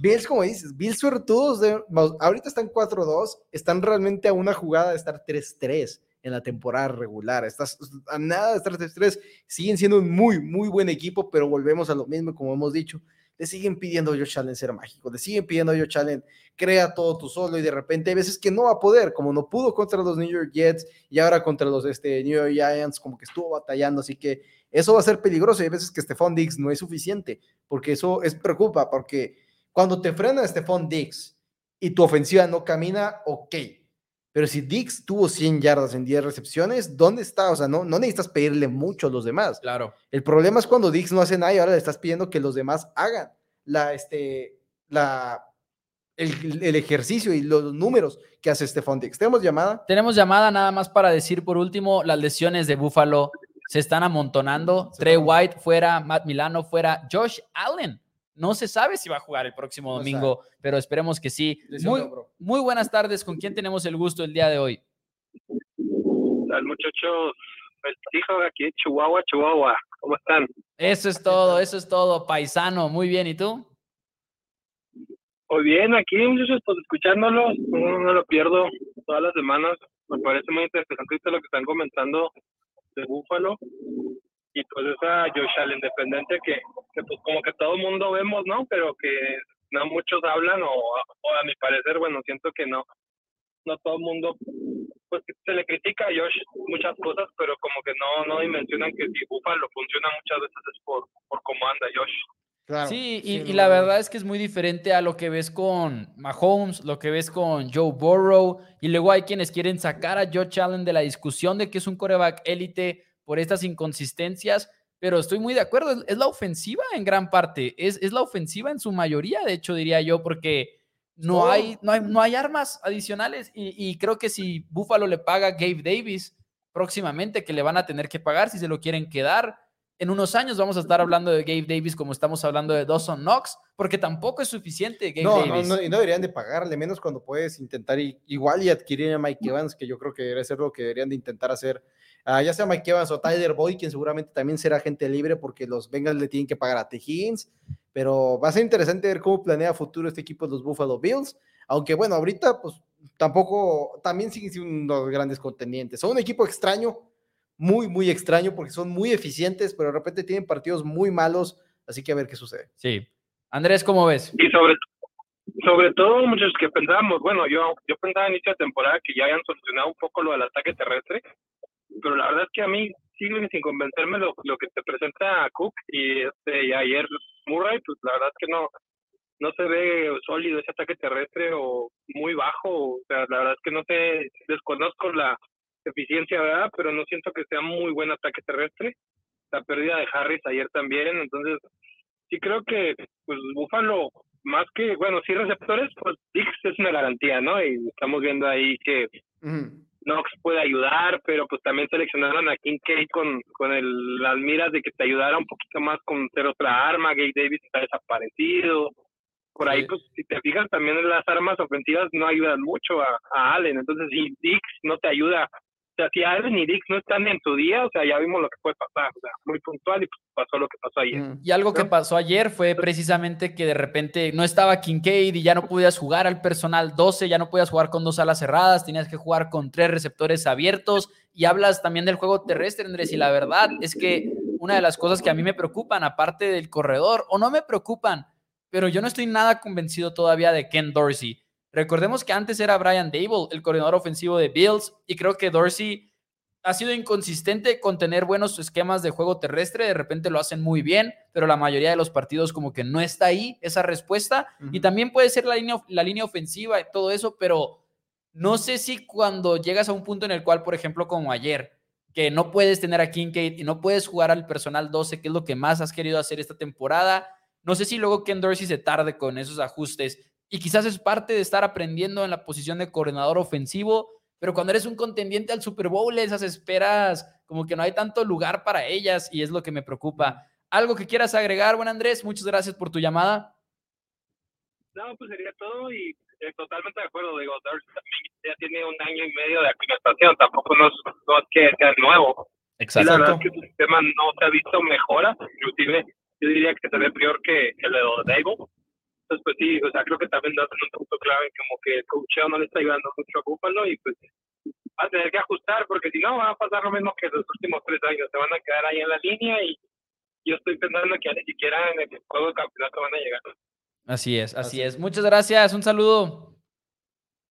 Bills, como dices, Bills suertudos, de, ahorita están 4-2, están realmente a una jugada de estar 3-3 en la temporada regular. Estás a nada de estar 3-3, siguen siendo un muy, muy buen equipo, pero volvemos a lo mismo, como hemos dicho. Le siguen pidiendo a Josh Allen ser mágico, le siguen pidiendo a Josh Allen, crea todo tú solo y de repente hay veces que no va a poder, como no pudo contra los New York Jets y ahora contra los este, New York Giants, como que estuvo batallando, así que eso va a ser peligroso y hay veces que Stephon Diggs no es suficiente, porque eso es preocupa, porque cuando te frena Stephon Diggs y tu ofensiva no camina, ok. Pero si Diggs tuvo 100 yardas en 10 recepciones, ¿dónde está? O sea, no, no necesitas pedirle mucho a los demás. Claro. El problema es cuando Diggs no hace nada y ahora le estás pidiendo que los demás hagan la, este, la, el, el ejercicio y los números que hace Stephon Diggs. ¿Tenemos llamada? Tenemos llamada nada más para decir por último, las lesiones de Buffalo se están amontonando. Se Trey White fuera, Matt Milano fuera, Josh Allen. No se sabe si va a jugar el próximo domingo, pero esperemos que sí. Muy, buenas tardes. ¿Con quién tenemos el gusto el día de hoy? Al muchacho, el hijo de aquí, Chihuahua, Chihuahua. ¿Cómo están? Eso es todo, eso es todo, paisano. Muy bien, ¿y tú? Muy bien, aquí, muchachos, pues escuchándolos, no, no lo pierdo todas las semanas. Me parece muy interesante lo que están comentando de Búfalo. Y pues esa Josh Allen dependencia que, que pues como que todo el mundo vemos, ¿no? Pero que no muchos hablan o, o a mi parecer, bueno, siento que no. No todo el mundo, pues se le critica a Josh muchas cosas, pero como que no, no dimensionan que si Búfalo funciona muchas veces es por, por cómo anda Josh. Claro. Sí, y, y no, la verdad es que es muy diferente a lo que ves con Mahomes, lo que ves con Joe Burrow, y luego hay quienes quieren sacar a Josh Allen de la discusión de que es un coreback élite por estas inconsistencias, pero estoy muy de acuerdo, es, es la ofensiva en gran parte, es, es la ofensiva en su mayoría, de hecho diría yo, porque no, Todo. hay, no, hay, no hay armas adicionales, y, y creo que si Buffalo le paga a Gabe Davis próximamente, que le van a tener que pagar si se lo quieren quedar, en unos años vamos a estar hablando de Gabe Davis como estamos hablando de Dawson Knox, porque tampoco es suficiente Gabe No, no, Davis. no, y no deberían de pagarle, menos cuando puedes intentar i- igual y adquirir a Mike Evans, que yo creo que debería ser lo que deberían de intentar hacer. Ah, ya sea Mike Evans o Tyler Boyd, quien seguramente también será gente libre porque los Bengals le tienen que pagar a T. Higgins, pero va a ser interesante ver cómo planea futuro este equipo de los Buffalo Bills. Aunque bueno, ahorita pues tampoco, también siguen siendo unos grandes contendientes. Son un equipo extraño, muy, muy extraño, porque son muy eficientes, pero de repente tienen partidos muy malos, así que a ver qué sucede. Sí. Andrés, ¿cómo ves? Y sobre, sobre todo muchos que pensábamos, bueno, yo, yo pensaba en inicio de temporada que ya habían solucionado un poco lo del ataque terrestre, pero la verdad es que a mí sigue sin convencerme lo, lo que te presenta Cook y, este, y ayer Murray, pues la verdad es que no, no se ve sólido ese ataque terrestre o muy bajo, o sea, la verdad es que no sé, desconozco la eficiencia, ¿verdad? Pero no siento que sea muy buen ataque terrestre. La pérdida de Harris ayer también, entonces sí creo que pues Buffalo más que, bueno, sí receptores, pues Dix es una garantía, ¿no? Y estamos viendo ahí que Knox puede ayudar, pero pues también seleccionaron a Kincaid con, con el, las miras de que te ayudara un poquito más con ser otra arma, Gay Davis está desaparecido. Por ahí, pues, si te fijas, también las armas ofensivas no ayudan mucho a, a Allen. Entonces, si Dix no te ayuda o sea, si Allen y Dix no están en tu día, o sea, ya vimos lo que puede pasar, o sea, muy puntual y pues pasó lo que pasó ayer. Mm. Y algo que pasó ayer fue precisamente que de repente no estaba Kincaid y ya no podías jugar al personal 12, ya no podías jugar con dos alas cerradas, tenías que jugar con tres receptores abiertos y hablas también del juego terrestre, Andrés, y la verdad es que una de las cosas que a mí me preocupan, aparte del corredor, o no me preocupan, pero yo no estoy nada convencido todavía de Ken Dorsey. Recordemos que antes era Brian Dable, el coordinador ofensivo de Bills, y creo que Dorsey ha sido inconsistente con tener buenos esquemas de juego terrestre, de repente lo hacen muy bien, pero la mayoría de los partidos como que no está ahí esa respuesta, y también puede ser la línea, la línea ofensiva y todo eso, pero no sé si cuando llegas a un punto en el cual, por ejemplo, como ayer, que no puedes tener a Kincaid y no puedes jugar al personal 12, que es lo que más has querido hacer esta temporada, no sé si luego Ken Dorsey se tarde con esos ajustes y quizás es parte de estar aprendiendo en la posición de coordinador ofensivo, pero cuando eres un contendiente al Super Bowl, esas esperas como que no hay tanto lugar para ellas y es lo que me preocupa. ¿Algo que quieras agregar, buen Andrés? Muchas gracias por tu llamada. No, pues sería todo y eh, totalmente de acuerdo. Digo, también ya tiene un año y medio de aclimatación, tampoco no es, que sea nuevo. Exacto. Y la verdad es que el sistema no se ha visto mejora, inclusive yo diría que se ve peor que, el de Daigo pues sí, o sea, creo que también da un punto clave, como que el coacheo no le está ayudando mucho a Búfalo y pues va a tener que ajustar porque si no va a pasar lo mismo que los últimos tres años, se van a quedar ahí en la línea y yo estoy pensando que ni siquiera en el juego de campeonato van a llegar. Así es, así, es. Muchas gracias, un saludo.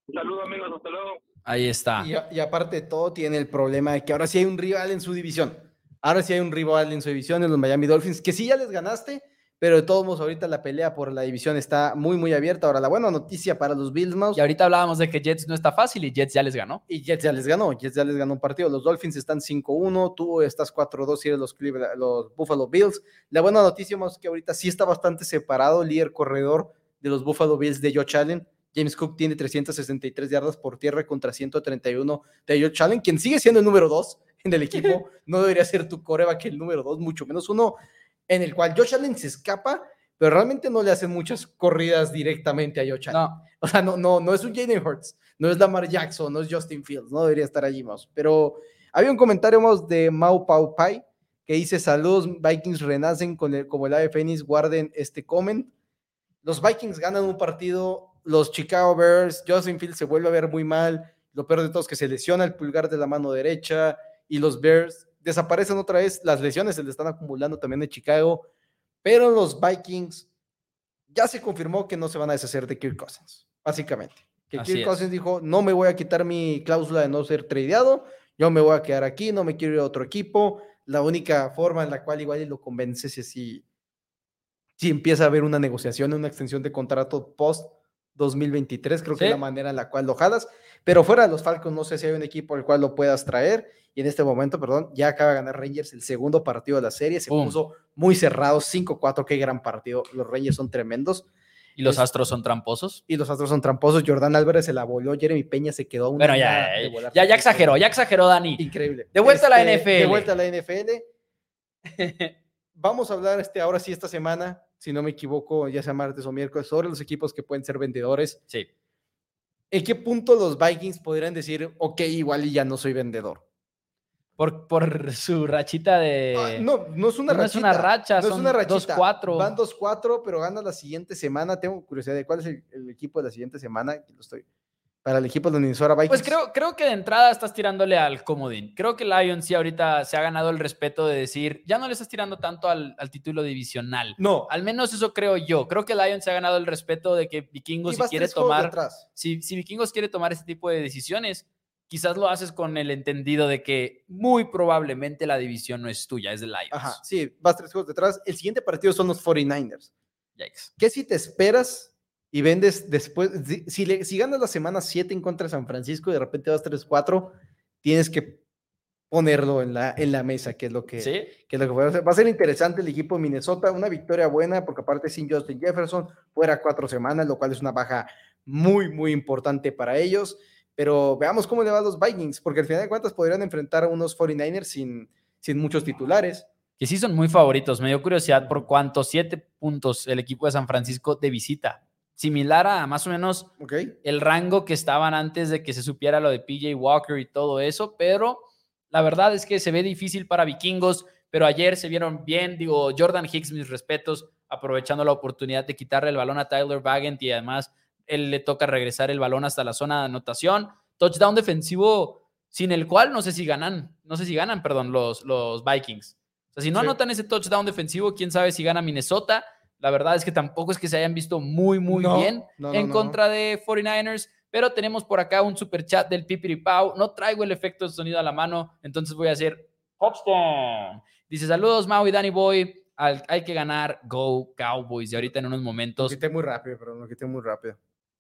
Un saludo amigos, hasta luego. Ahí está. Y, y, aparte de todo, tiene el problema de que ahora sí hay un rival en su división. Ahora sí hay un rival en su división, en los Miami Dolphins, que sí ya les ganaste, pero de todos modos ahorita la pelea por la división está muy, muy abierta. Ahora, la buena noticia para los Bills, Mouse. Y ahorita hablábamos de que Jets no está fácil y Jets ya les ganó. Y Jets ya les ganó, Jets ya les ganó un partido. Los Dolphins están 5-1, tú estás 4-2 y eres los, los Buffalo Bills. La buena noticia, es que ahorita sí está bastante separado el líder corredor de los Buffalo Bills de Joe Allen. James Cook tiene 363 yardas por tierra contra 131 de Joe Allen, quien sigue siendo el número 2 en el equipo. no debería ser tu coreback el número 2, mucho menos uno en el cual Josh Allen se escapa, pero realmente no le hacen muchas corridas directamente a Josh Allen. No. O sea, no, no, no es un Jalen Hurts, no es Lamar Jackson, no es Justin Fields, no debería estar allí más. Pero había un comentario más de Mau Pau Pai que dice: Saludos, Vikings renacen con el, como el ave Phoenix, guarden este comment. Los Vikings ganan un partido, los Chicago Bears, Justin Fields se vuelve a ver muy mal. Lo peor de todo es que se lesiona el pulgar de la mano derecha y los Bears desaparecen otra vez, las lesiones se le están acumulando también de Chicago, pero los Vikings ya se confirmó que no se van a deshacer de Kirk Cousins, básicamente. Que Kirk Cousins dijo, no me voy a quitar mi cláusula de no ser tradeado, yo me voy a quedar aquí, no me quiero ir a otro equipo. La única forma en la cual igual lo convence es si, si empieza a haber una negociación, una extensión de contrato post 2023, creo que es la manera en la cual lo jalas. Pero fuera de los Falcons, no sé si hay un equipo al cual lo puedas traer. Y en este momento, perdón, ya acaba de ganar Rangers el segundo partido de la serie. Se puso muy cerrado, 5-4. Qué gran partido. Los Rangers son tremendos. ¿Y los Astros son tramposos? Y los Astros son tramposos. Jordan Álvarez se la voló. Jeremy Peña se quedó. Una bueno, ya, ya, ya, exageró, ya exageró, Dani. Increíble. De vuelta a la NFL. Este, de vuelta a la NFL. Vamos a hablar este, ahora sí esta semana, si no me equivoco, ya sea martes o miércoles, sobre los equipos que pueden ser vendedores. Sí. ¿En qué punto los Vikings podrían decir, ok, igual y ya no soy vendedor? Por, por su rachita de... Ah, no, no es una no es rachita. una racha, no es son una rachita. 2-4. Van 2-4, pero gana la siguiente semana. Tengo curiosidad de cuál es el, el equipo de la siguiente semana. Lo estoy. Para el equipo de Minnesota Vikings. Pues creo, creo que de entrada estás tirándole al comodín. Creo que Lions sí ahorita se ha ganado el respeto de decir, ya no le estás tirando tanto al, al título divisional. No. Al menos eso creo yo. Creo que Lions se ha ganado el respeto de que Vikingos si quiere tomar, si, si Vikingos quiere tomar este tipo de decisiones, quizás lo haces con el entendido de que muy probablemente la división no es tuya, es de Lions. Ajá, sí, vas tres juegos detrás. El siguiente partido son los 49ers. Yikes. ¿Qué si te esperas y vendes después? Si, le- si ganas la semana 7 en contra de San Francisco y de repente vas 3-4, tienes que ponerlo en la, en la mesa, que es lo que, ¿Sí? que es lo que va a ser. Va a ser interesante el equipo de Minnesota, una victoria buena, porque aparte sin Justin Jefferson, fuera cuatro semanas, lo cual es una baja muy, muy importante para ellos. Pero veamos cómo le va a los Vikings, porque al final de cuentas podrían enfrentar a unos 49ers sin, sin muchos titulares. Que sí son muy favoritos. Me dio curiosidad por cuántos siete puntos el equipo de San Francisco de visita. Similar a más o menos el rango que estaban antes de que se supiera lo de PJ Walker y todo eso, pero la verdad es que se ve difícil para vikingos, pero ayer se vieron bien, digo, Jordan Hicks, mis respetos, aprovechando la oportunidad de quitarle el balón a Tyler Bagent y además él le toca regresar el balón hasta la zona de anotación, touchdown defensivo sin el cual no sé si ganan, no sé si ganan, perdón, los, los Vikings. O sea, si no Sí. anotan ese touchdown defensivo, quién sabe si gana Minnesota. La verdad es que tampoco es que se hayan visto muy, muy No, bien no, no, en contra de 49ers, pero tenemos por acá un super chat del Pipiri Pau. No traigo el efecto de sonido a la mano, entonces voy a hacer touchdown. Dice: Saludos, Mau y Danny Boy. Al- hay que ganar, go Cowboys. Y ahorita en unos Lo momentos quité muy rápido, pero lo quité muy rápido.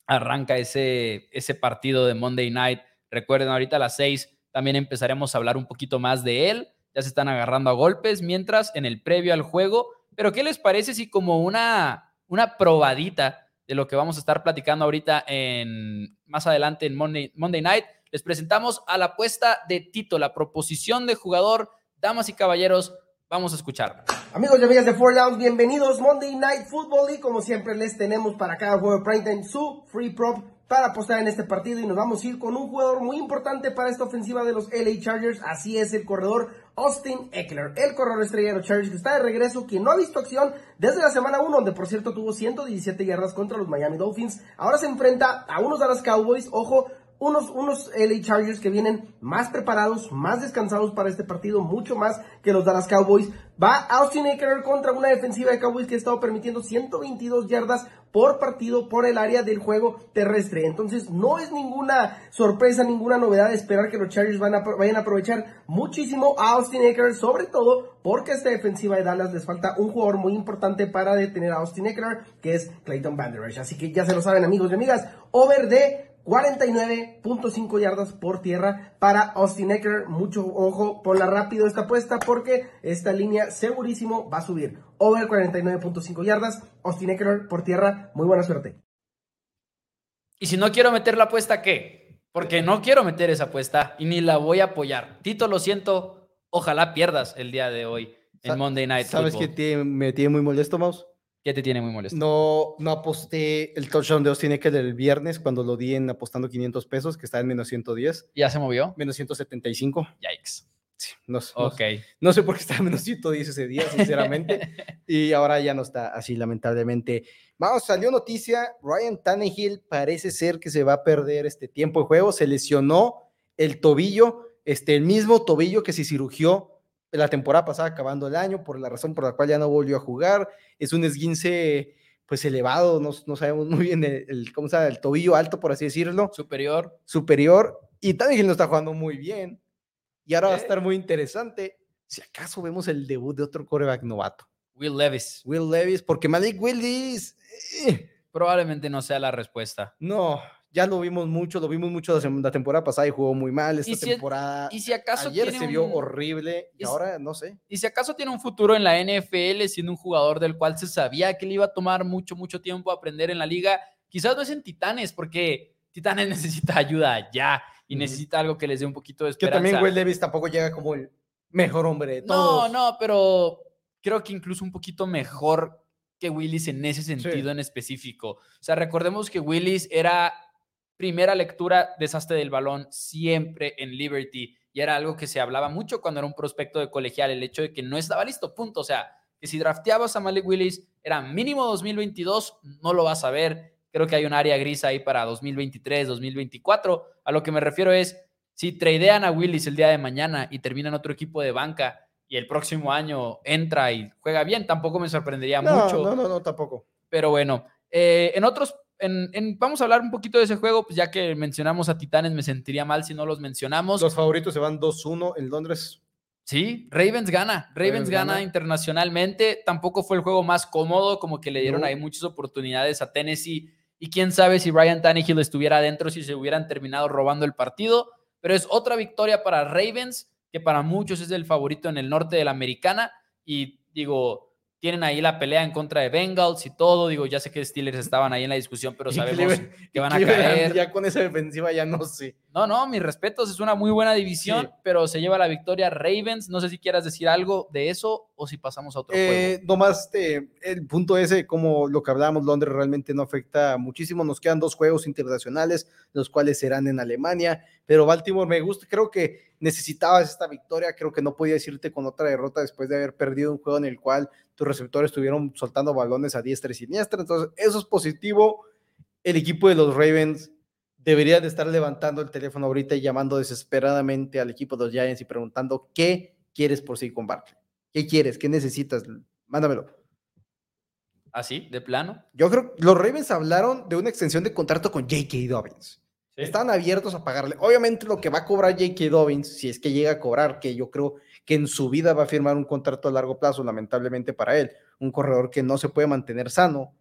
Arranca ese, ese partido de Monday Night. Recuerden, ahorita a las 6 también empezaremos a hablar un poquito más de él. Ya se están agarrando a golpes, mientras en el previo al juego. Pero, ¿qué les parece si como una, una probadita de lo que vamos a estar platicando ahorita en más adelante en Monday, Monday Night, les presentamos a la apuesta de Tito, la proposición de jugador. Damas y caballeros, vamos a escuchar. Amigos y amigas de Four Downs, bienvenidos. Monday Night Football y como siempre les tenemos para cada juego de Primetime su free prop para apostar en este partido y nos vamos a ir con un jugador muy importante para esta ofensiva de los LA Chargers, así es el corredor Austin Eckler, el corredor estrella de los Chargers que está de regreso, quien no ha visto acción desde la semana 1, donde por cierto tuvo 117 yardas contra los Miami Dolphins, ahora se enfrenta a unos Dallas Cowboys, ojo, unos, unos LA Chargers que vienen más preparados, más descansados para este partido, mucho más que los Dallas Cowboys. Va Austin Eckler contra una defensiva de Cowboys que ha estado permitiendo 122 yardas por partido por el área del juego terrestre. Entonces no es ninguna sorpresa, ninguna novedad esperar que los Chargers van a, vayan a aprovechar muchísimo a Austin Eckler, sobre todo porque a esta defensiva de Dallas les falta un jugador muy importante para detener a Austin Eckler, que es Clayton Vanderbilt. Así que ya se lo saben amigos y amigas, over de 49.5 yardas por tierra para Austin Eckler. Mucho ojo, ponla rápido esta apuesta porque esta línea segurísimo va a subir. Over 49.5 yardas, Austin Eckler por tierra. Muy buena suerte. Y si no quiero meter la apuesta, ¿qué? Porque no quiero meter esa apuesta y ni la voy a apoyar. Tito, lo siento, ojalá pierdas el día de hoy en Sa- Monday Night ¿Sabes Football. te- me tiene muy molesto, Mouse? ¿Qué te tiene muy molesto? No, no aposté el touchdown de Austin Eckler el viernes cuando lo di en apostando 500 pesos, que está en menos 110, ¿Ya se movió? menos 175. Yikes. Sí, no, no- Ok. no sé por qué estaba en menos 110 ese día, sinceramente. y ahora ya no está así, lamentablemente. Vamos, salió noticia, Ryan Tannehill parece ser que se va a perder este tiempo de juego, se lesionó el tobillo, este, el mismo tobillo que se cirugió la temporada pasada acabando el año, por la razón por la cual ya no volvió a jugar. Es un esguince pues elevado, no, no sabemos muy bien el, el- cómo se llama, el tobillo alto, por así decirlo, Superior. superior, y Tannehill no está jugando muy bien. Y ahora va a Ok. estar muy interesante si acaso vemos el debut de otro coreback novato. Will Levis. Will Levis, porque Malik Willis, eh, Probablemente no sea la respuesta. no, ya lo vimos mucho, lo vimos mucho la, temporada pasada y jugó muy mal. Esta Y si- temporada, Y si acaso ayer se vio horrible y ahora no sé. Y si acaso tiene un futuro en la NFL siendo un jugador del cual se sabía que le iba a tomar mucho, mucho tiempo aprender en la liga, quizás no es en Titanes, porque Titanes necesita ayuda ya y necesita algo que les dé un poquito de Que esperanza. también Will Levis tampoco llega como el mejor hombre de No, todos. no, pero creo que incluso un poquito mejor que Willis en ese sentido en específico. O sea, recordemos que Willis era primera lectura, desastre del balón siempre en Liberty. Y era algo que se hablaba mucho cuando era un prospecto de colegial, el hecho de que no estaba listo, punto. O sea, que si drafteabas a Malik Willis era mínimo 2022, no lo vas a ver. Creo que hay un área gris ahí para 2023, 2024. A lo que me refiero es, si tradean a Willis el día de mañana y terminan otro equipo de banca y el próximo año entra y juega bien, tampoco me sorprendería mucho. No, no, no, tampoco. Pero bueno, eh, en otros, en, vamos a hablar un poquito de ese juego, pues ya que mencionamos a Titanes, me sentiría mal si no los mencionamos. Los favoritos se van 2-1 en Londres. Sí, Ravens gana. Ravens, gana, internacionalmente. Tampoco fue el juego más cómodo, como que le dieron ahí muchas oportunidades a Tennessee. Y quién sabe si Ryan Tannehill estuviera adentro, si se hubieran terminado robando el partido. Pero es otra victoria para Ravens, que para muchos es el favorito en el norte de la americana. Y digo, tienen ahí la pelea en contra de Bengals y todo. Digo, ya sé que Steelers estaban ahí en la discusión, pero sabemos que van a caer. Ya con esa defensiva ya no sé. No, no, mis respetos, es una muy buena división, pero se lleva la victoria Ravens. No sé si quieras decir algo de eso o si pasamos a otro eh, juego. Nomás este, el punto ese, como lo que hablábamos, Londres realmente no afecta muchísimo. Nos quedan dos juegos internacionales, los cuales serán en Alemania, pero Baltimore me gusta, creo que necesitabas esta victoria, creo que no podía irte con otra derrota después de haber perdido un juego en el cual tus receptores estuvieron soltando balones a diestra y siniestra, entonces eso es positivo. El equipo de los Ravens debería de estar levantando el teléfono ahorita y llamando desesperadamente al equipo de los Giants y preguntando qué quieres por sí con Barkley. ¿Qué quieres? ¿Qué necesitas? Mándamelo. ¿Así? ¿De plano? Yo creo que los Ravens hablaron de una extensión de contrato con J.K. Dobbins. Están abiertos a pagarle. Obviamente lo que va a cobrar J.K. Dobbins, si es que llega a cobrar, que yo creo que en su vida va a firmar un contrato a largo plazo, lamentablemente para él, un corredor que no se puede mantener sano.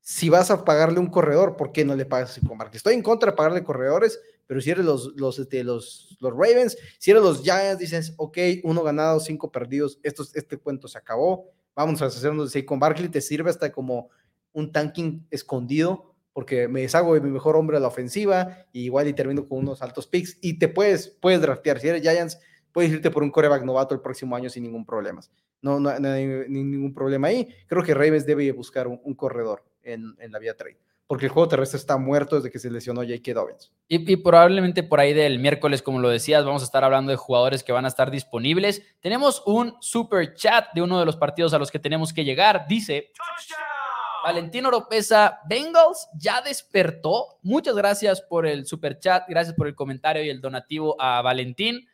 Si vas a pagarle un corredor, ¿por qué no le pagas con Barkley? Estoy en contra de pagarle corredores, pero si eres los, los, este, los, los Ravens, si eres los Giants, dices, ok, uno ganado, cinco perdidos, esto, este cuento se acabó, vamos a hacernos de con Barkley, te sirve hasta como un tanking escondido porque me deshago de mi mejor hombre a la ofensiva, y igual y termino con unos altos picks, y te puedes, puedes draftear. Si eres Giants, puedes irte por un coreback novato el próximo año sin ningún problema. No, no, hay ningún problema ahí. Creo que Ravens debe buscar un, corredor en, en, la vía trade, porque el juego terrestre está muerto desde que se lesionó J.K. Dobbins. Y, y, probablemente por ahí del miércoles, como lo decías, vamos a estar hablando de jugadores que van a estar disponibles. Tenemos un super chat de uno de los partidos a los que tenemos que llegar. Dice... Valentino Oropesa, Bengals ya despertó. Muchas gracias por el super chat, gracias por el comentario y el donativo a Valentín.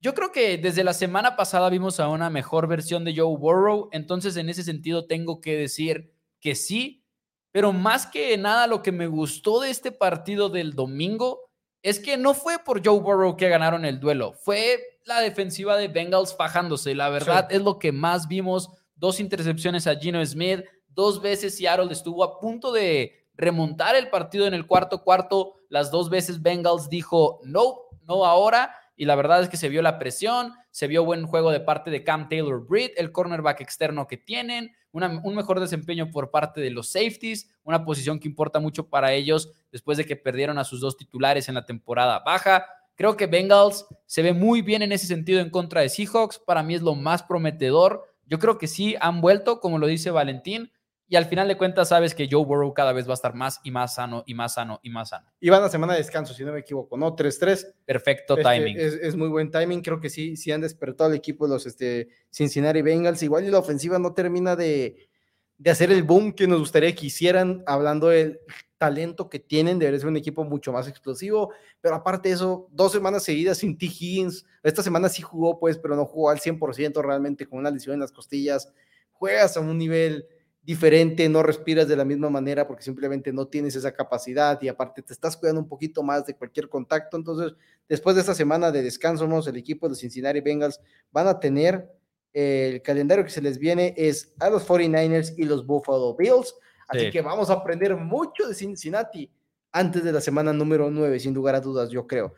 Yo creo que desde la semana pasada vimos a una mejor versión de Joe Burrow, entonces en ese sentido tengo que decir que sí, pero más que nada lo que me gustó de este partido del domingo es que no fue por Joe Burrow que ganaron el duelo, fue la defensiva de Bengals fajándose. La verdad es lo que más vimos, dos intercepciones a Gino Smith, Dos veces Seattle estuvo a punto de remontar el partido en el cuarto cuarto. Las dos veces Bengals dijo no, no ahora. Y la verdad es que se vio la presión, se vio buen juego de parte de Cam Taylor Britt, el cornerback externo que tienen, un mejor desempeño por parte de los safeties, una posición que importa mucho para ellos después de que perdieron a sus dos titulares en la temporada baja. Creo que Bengals se ve muy bien en ese sentido en contra de Seahawks. Para mí es lo más prometedor. Yo creo que sí han vuelto, como lo dice Valentín, y al final de cuentas sabes que Joe Burrow cada vez va a estar más y más sano y más sano y más sano. Y van a semana de descanso, si no me equivoco, ¿no? 3-3. Perfecto este, timing. Es, muy buen timing, creo que sí, sí han despertado el equipo de los este, Cincinnati Bengals. Igual y la ofensiva no termina de, de hacer el boom que nos gustaría que hicieran, hablando del talento que tienen, debería ser un equipo mucho más explosivo, pero aparte de eso, dos semanas seguidas sin T. Higgins, esta semana sí jugó pues, pero no jugó al 100% realmente con una lesión en las costillas, juegas a un nivel diferente, no respiras de la misma manera porque simplemente no tienes esa capacidad y aparte te estás cuidando un poquito más de cualquier contacto. Entonces, después de esta semana de descanso, el equipo de Cincinnati Bengals van a tener eh, el calendario que se les viene es a los 49ers y los Buffalo Bills. Así que vamos a aprender mucho de Cincinnati antes de la semana número 9, sin lugar a dudas, yo creo.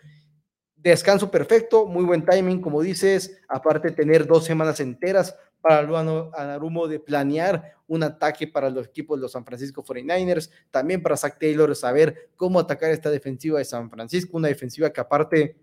Descanso perfecto, muy buen timing, como dices, aparte tener dos semanas enteras para Luano Anarumo de planear un ataque para los equipos de los San Francisco 49ers, también para Zach Taylor saber cómo atacar esta defensiva de San Francisco, una defensiva que aparte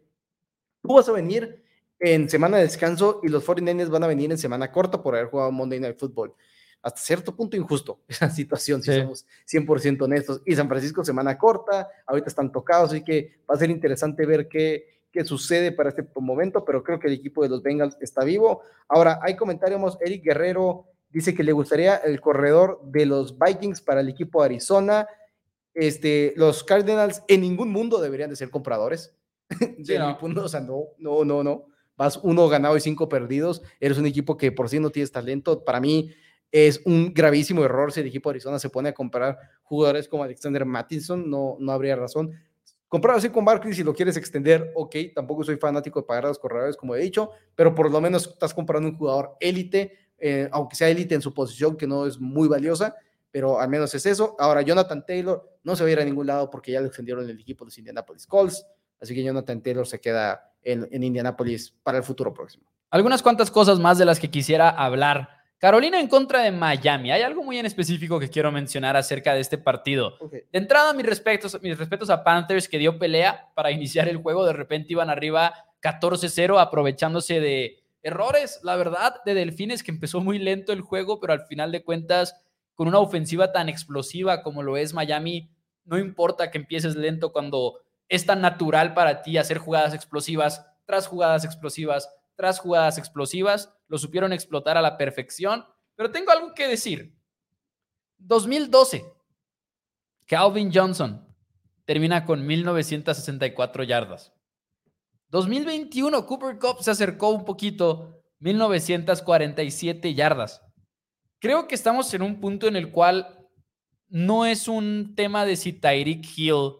tú vas a venir en semana de descanso y los 49ers van a venir en semana corta por haber jugado Monday Night Football. hasta cierto punto injusto esa situación, si somos 100% honestos. Y San Francisco semana corta, ahorita están tocados, así que va a ser interesante ver qué, qué sucede para este momento, pero creo que el equipo de los Bengals está vivo. Ahora, hay comentarios, Eric Guerrero dice que le gustaría el corredor de los Vikings para el equipo de Arizona. Este, los Cardinals en ningún mundo deberían de ser compradores. de no. punto, o sea, no, no, no, no. Vas uno ganado y cinco perdidos. Eres un equipo que por sí no tienes talento. Para mí es un gravísimo error si el equipo de Arizona se pone a comprar jugadores como Alexander Mattinson. No, no habría razón. Comprar así con Barkley si lo quieres extender, ok. Tampoco soy fanático de pagar a los corredores, como he dicho, pero por lo menos estás comprando un jugador élite, eh, aunque sea élite en su posición, que no es muy valiosa, pero al menos es eso. Ahora, Jonathan Taylor no se va a ir a ningún lado porque ya lo extendieron en el equipo de los Indianapolis Colts, así que Jonathan Taylor se queda en, en Indianapolis para el futuro próximo. Algunas cuantas cosas más de las que quisiera hablar. Carolina en contra de Miami. Hay algo muy en específico que quiero mencionar acerca de este partido. Okay. De entrada, mis respetos, mis respetos a Panthers que dio pelea para iniciar el juego. De repente iban arriba 14-0 aprovechándose de errores, la verdad, de Delfines que empezó muy lento el juego, pero al final de cuentas, con una ofensiva tan explosiva como lo es Miami, no importa que empieces lento cuando es tan natural para ti hacer jugadas explosivas tras jugadas explosivas tras jugadas explosivas, lo supieron explotar a la perfección, pero tengo algo que decir. 2012, Calvin Johnson termina con 1964 yardas. 2021, Cooper Cup se acercó un poquito, 1947 yardas. Creo que estamos en un punto en el cual no es un tema de si Tyreek Hill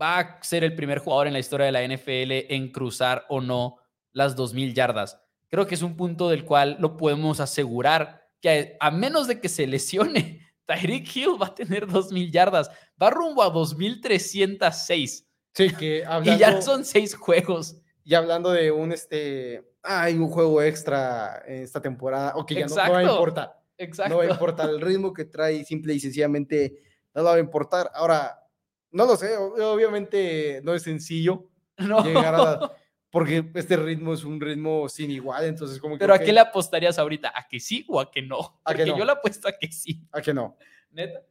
va a ser el primer jugador en la historia de la NFL en cruzar o no las 2.000 yardas. Creo que es un punto del cual lo podemos asegurar que a, menos de que se lesione, Tyreek Hill va a tener 2.000 yardas. Va rumbo a 2.306. Sí, que y ya son seis juegos. Y hablando de un, este, hay un juego extra en esta temporada, o que ya no, no, va a importar. Exacto. No va a importar el ritmo que trae, simple y sencillamente no va a importar. Ahora, no lo sé, obviamente no es sencillo no. llegar a, porque este ritmo es un ritmo sin igual, entonces como que... Pero ¿a qué le apostarías ahorita? ¿A que sí o a que no? ¿A que no? yo le apuesto a que sí. ¿A que no? ¿Neta?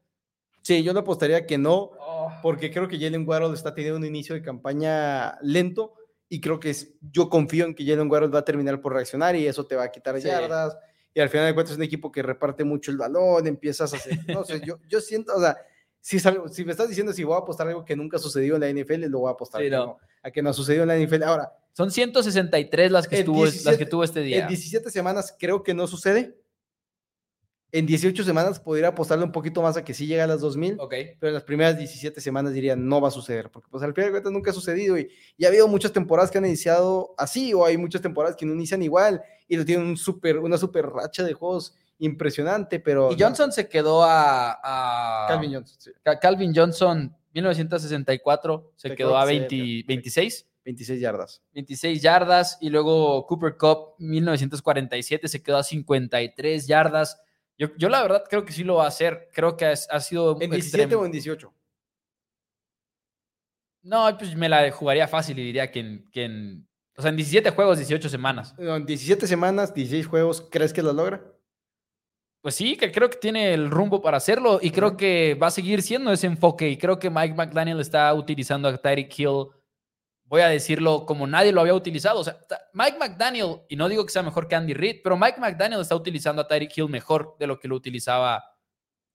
Sí, yo le apostaría que no, oh. porque creo que Jalen Waddle está teniendo un inicio de campaña lento y creo que es, yo confío en que Jalen Waddle va a terminar por reaccionar y eso te va a quitar sí. yardas y al final de cuentas es un equipo que reparte mucho el balón, empiezas a hacer, no sé, yo, yo siento, o sea, si, algo, si me estás diciendo si voy a apostar algo que nunca sucedió en la NFL, lo voy a apostar sí, no. No, a que no ha sucedido en la NFL. Ahora, son 163 las que, estuvo, 17, las que tuvo este día. En 17 semanas creo que no sucede. En 18 semanas podría apostarle un poquito más a que sí llega a las 2000. Ok. Pero en las primeras 17 semanas diría no va a suceder. Porque pues al final de cuentas nunca ha sucedido. Y, y, ha habido muchas temporadas que han iniciado así. O hay muchas temporadas que no inician igual. Y lo tienen un super, una super racha de juegos impresionante. Pero. Y Johnson no. se quedó a. a Calvin Johnson. Sí. Calvin Johnson, 1964, se, se quedó, quedó a 20, 26. 26 yardas. 26 yardas y luego Cooper Cup 1947 se quedó a 53 yardas. Yo, yo la verdad creo que sí lo va a hacer. Creo que ha, ha sido... ¿En 17 extremo. o en 18? No, pues me la jugaría fácil y diría que en, que en... O sea, en 17 juegos, 18 semanas. En 17 semanas, 16 juegos, ¿crees que lo logra? Pues sí, que creo que tiene el rumbo para hacerlo y creo que va a seguir siendo ese enfoque y creo que Mike McDaniel está utilizando a Tyreek Hill voy a decirlo como nadie lo había utilizado. O sea, Mike McDaniel, y no digo que sea mejor que Andy Reid, pero Mike McDaniel está utilizando a Tyreek Hill mejor de lo que lo utilizaba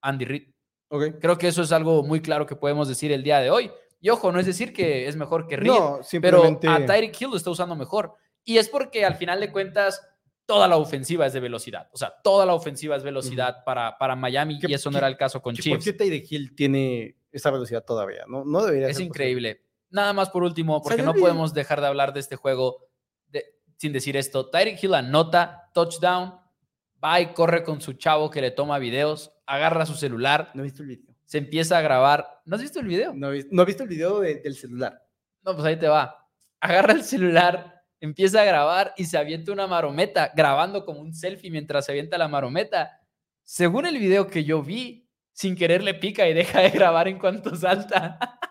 Andy Reid. Okay. Creo que eso es algo muy claro que podemos decir el día de hoy. Y ojo, no es decir que es mejor que Reid, no, simplemente... pero a Tyreek Hill lo está usando mejor. Y es porque al final de cuentas toda la ofensiva es de velocidad. O sea, toda la ofensiva es velocidad uh -huh. para, para Miami y eso no era el caso con Chiefs. ¿Por qué Tyreek Hill tiene esa velocidad todavía? No, no debería Es increíble. Posible. Nada más por último, porque no bien. podemos dejar de hablar de este juego de, sin decir esto. Tyreek Hill anota, touchdown, va y corre con su chavo que le toma videos, agarra su celular. No he visto el video. Se empieza a grabar. ¿No has visto el video? No, no he visto el video de, del celular. No, pues ahí te va. Agarra el celular, empieza a grabar y se avienta una marometa, grabando como un selfie mientras se avienta la marometa. Según el video que yo vi, sin querer le pica y deja de grabar en cuanto salta.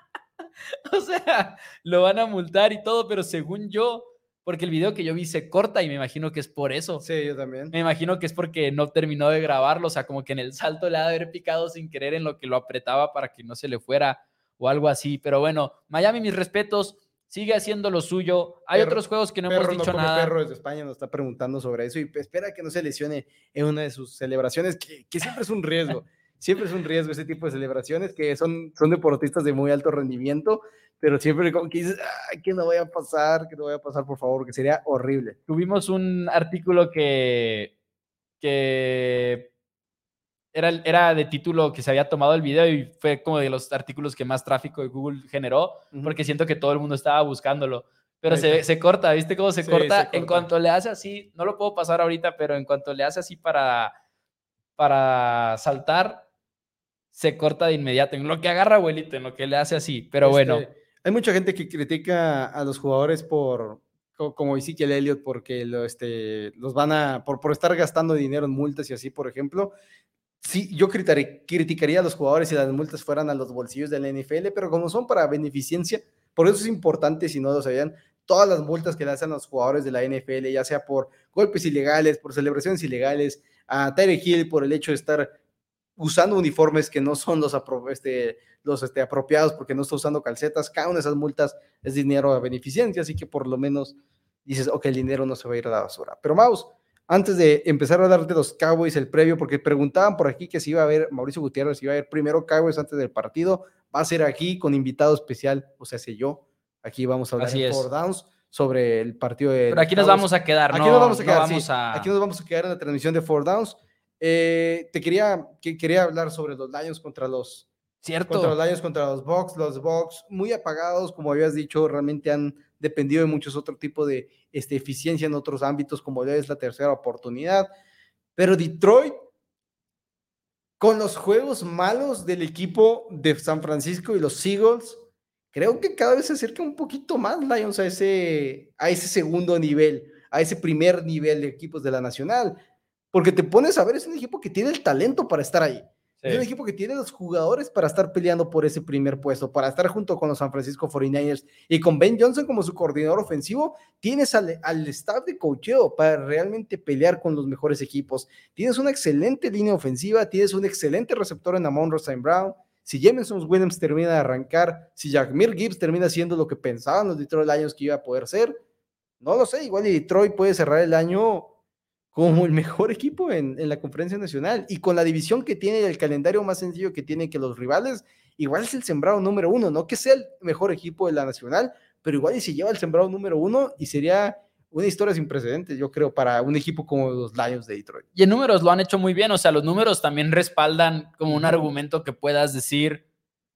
o sea, lo van a multar y todo, pero según yo, porque el video que yo vi se corta y me imagino que es por eso. Sí, yo también. Me imagino que es porque no terminó de grabarlo, o sea, como que en el salto le ha de haber picado sin querer en lo que lo apretaba para que no se le fuera o algo así. Pero bueno, Miami, mis respetos, sigue haciendo lo suyo. Hay Perro- otros juegos que no hemos dicho come nada. Perro desde España nos está preguntando sobre eso y espera que no se lesione en una de sus celebraciones, que, que siempre es un riesgo. Siempre es un riesgo ese tipo de celebraciones, que son, son deportistas de muy alto rendimiento, pero siempre como que dices, "Ay, que no vaya a pasar, que no vaya a pasar, por favor, que sería horrible. Tuvimos un artículo que, que era, era de título que se había tomado el video y fue como de los artículos que más tráfico de Google generó, Ujú. porque siento que todo el mundo estaba buscándolo. Pero se, se corta, ¿viste cómo se, Sí, corta? se En corta. cuanto le hace así, no lo puedo pasar ahorita, pero en cuanto le hace así para, para saltar, se corta de inmediato. En lo que agarra abuelito, en lo que le hace así. Pero bueno, Este, hay mucha gente que critica a los jugadores por, co- como Ezekiel Elliott, porque lo, este, los van a, por, por estar gastando dinero en multas y así, por ejemplo. Sí, yo critaré- criticaría a los jugadores si las multas fueran a los bolsillos de la NFL, pero como son para beneficencia, por eso es importante, si no lo sabían, todas las multas que le hacen a los jugadores de la NFL, ya sea por golpes ilegales, por celebraciones ilegales, a Tyreek Hill por el hecho de estar usando uniformes que no son los, apro- este, los este, apropiados porque no está usando calcetas, cada una de esas multas es dinero a beneficencia, así que por lo menos dices, ok, el dinero no se va a ir a la basura. Pero Maus, antes de empezar a de los Cowboys, el previo, porque preguntaban por aquí que si iba a haber, Mauricio Gutiérrez, si iba a haber primero Cowboys antes del partido, va a ser aquí con invitado especial, o sea, sé yo, aquí vamos a hablar es. Four Downs sobre el partido de... pero aquí nos vamos a quedar, Aquí no, nos vamos a no quedar, vamos sí. a- Aquí nos vamos a quedar en la transmisión de Four Downs. Eh, te quería, que, quería hablar sobre los Lions contra los, Cierto. contra los Lions, contra los Bucks. Los Bucks muy apagados, como habías dicho, realmente han dependido de muchos otros tipos de este, eficiencia en otros ámbitos, como ya es la tercera oportunidad. Pero Detroit, con los juegos malos del equipo de San Francisco y los Eagles, creo que cada vez se acerca un poquito más Lions a ese, a ese segundo nivel, a ese primer nivel de equipos de la Nacional. Porque te pones a ver, es un equipo que tiene el talento para estar ahí. Es un equipo que tiene los jugadores para estar peleando por ese primer puesto, para estar junto con los San Francisco 49ers y con Ben Johnson como su coordinador ofensivo, tienes al, al staff de coacheo para realmente pelear con los mejores equipos. Tienes una excelente línea ofensiva, tienes un excelente receptor en Amon Rosain Brown. Si Jameson Williams termina de arrancar, si Jackmir Gibbs termina siendo lo que pensaban los Detroit Lions que iba a poder ser, no lo sé, igual y Detroit puede cerrar el año como el mejor equipo en, en la conferencia nacional y con la división que tiene y el calendario más sencillo que tiene que los rivales, igual es el sembrado número uno, no que sea el mejor equipo de la nacional, pero igual y se lleva el sembrado número uno y sería una historia sin precedentes, yo creo, para un equipo como los Lions de Detroit. Y en números lo han hecho muy bien, o sea, los números también respaldan como un argumento que puedas decir,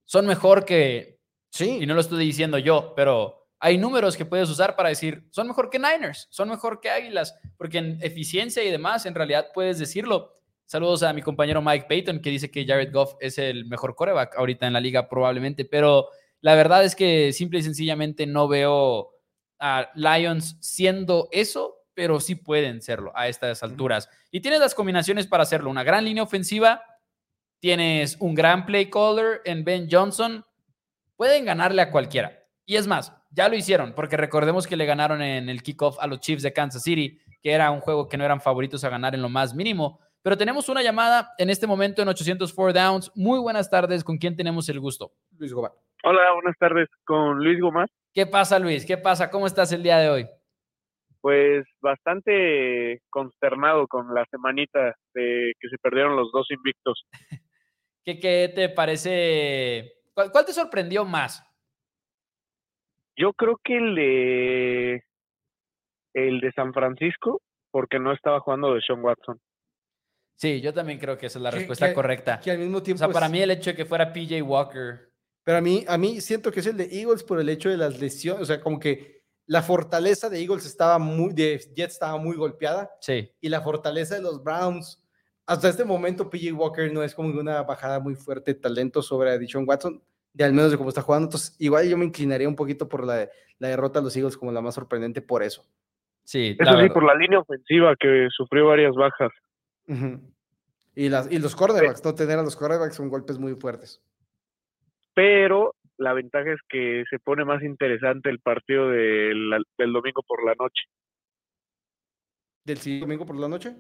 son mejor que, Sí, y no lo estoy diciendo yo, pero hay números que puedes usar para decir, son mejor que Niners, son mejor que Águilas, porque en eficiencia y demás, en realidad puedes decirlo. Saludos a mi compañero Mike Payton, que dice que Jared Goff es el mejor coreback ahorita en la liga probablemente, pero la verdad es que simple y sencillamente no veo a Lions siendo eso, pero sí pueden serlo a estas alturas. Y tienes las combinaciones para hacerlo, una gran línea ofensiva, tienes un gran play caller en Ben Johnson, pueden ganarle a cualquiera. Y es más, ya lo hicieron, porque recordemos que le ganaron en el kickoff a los Chiefs de Kansas City, que era un juego que no eran favoritos a ganar en lo más mínimo. Pero tenemos una llamada en este momento en 804 Downs. Muy buenas tardes, ¿con quién tenemos el gusto? Luis Gobán. Hola, buenas tardes. Con Luis Gomás. ¿Qué pasa, Luis? ¿Qué pasa? ¿Cómo estás el día de hoy? Pues bastante consternado con la semanita de que se perdieron los dos invictos. ¿Qué, qué te parece? ¿Cuál, cuál te sorprendió más? Yo creo que el de el de San Francisco, porque no estaba jugando de Sean Watson. Sí, yo también creo que esa es la Que- respuesta que- correcta. Que al mismo O tiempo sea, para mí el hecho de que fuera PJ Walker. Pero a mí, a mí siento que es el de Eagles por el hecho de las lesiones, o sea, como que la fortaleza de Eagles estaba muy, de Jets estaba muy golpeada Sí. y la fortaleza de los Browns, hasta este momento PJ Walker no es como una bajada muy fuerte de talento sobre Deshaun Watson, de al menos de cómo está jugando, entonces igual yo me inclinaría un poquito por la, la derrota de los Eagles como la más sorprendente por eso. Sí, la Eso sí, verdad. por la línea ofensiva que sufrió varias bajas. Y, las, y los quarterbacks, no tener a los quarterbacks son golpes muy fuertes. Pero la ventaja es que se pone más interesante el partido del, del domingo por la noche. ¿Del domingo por la noche?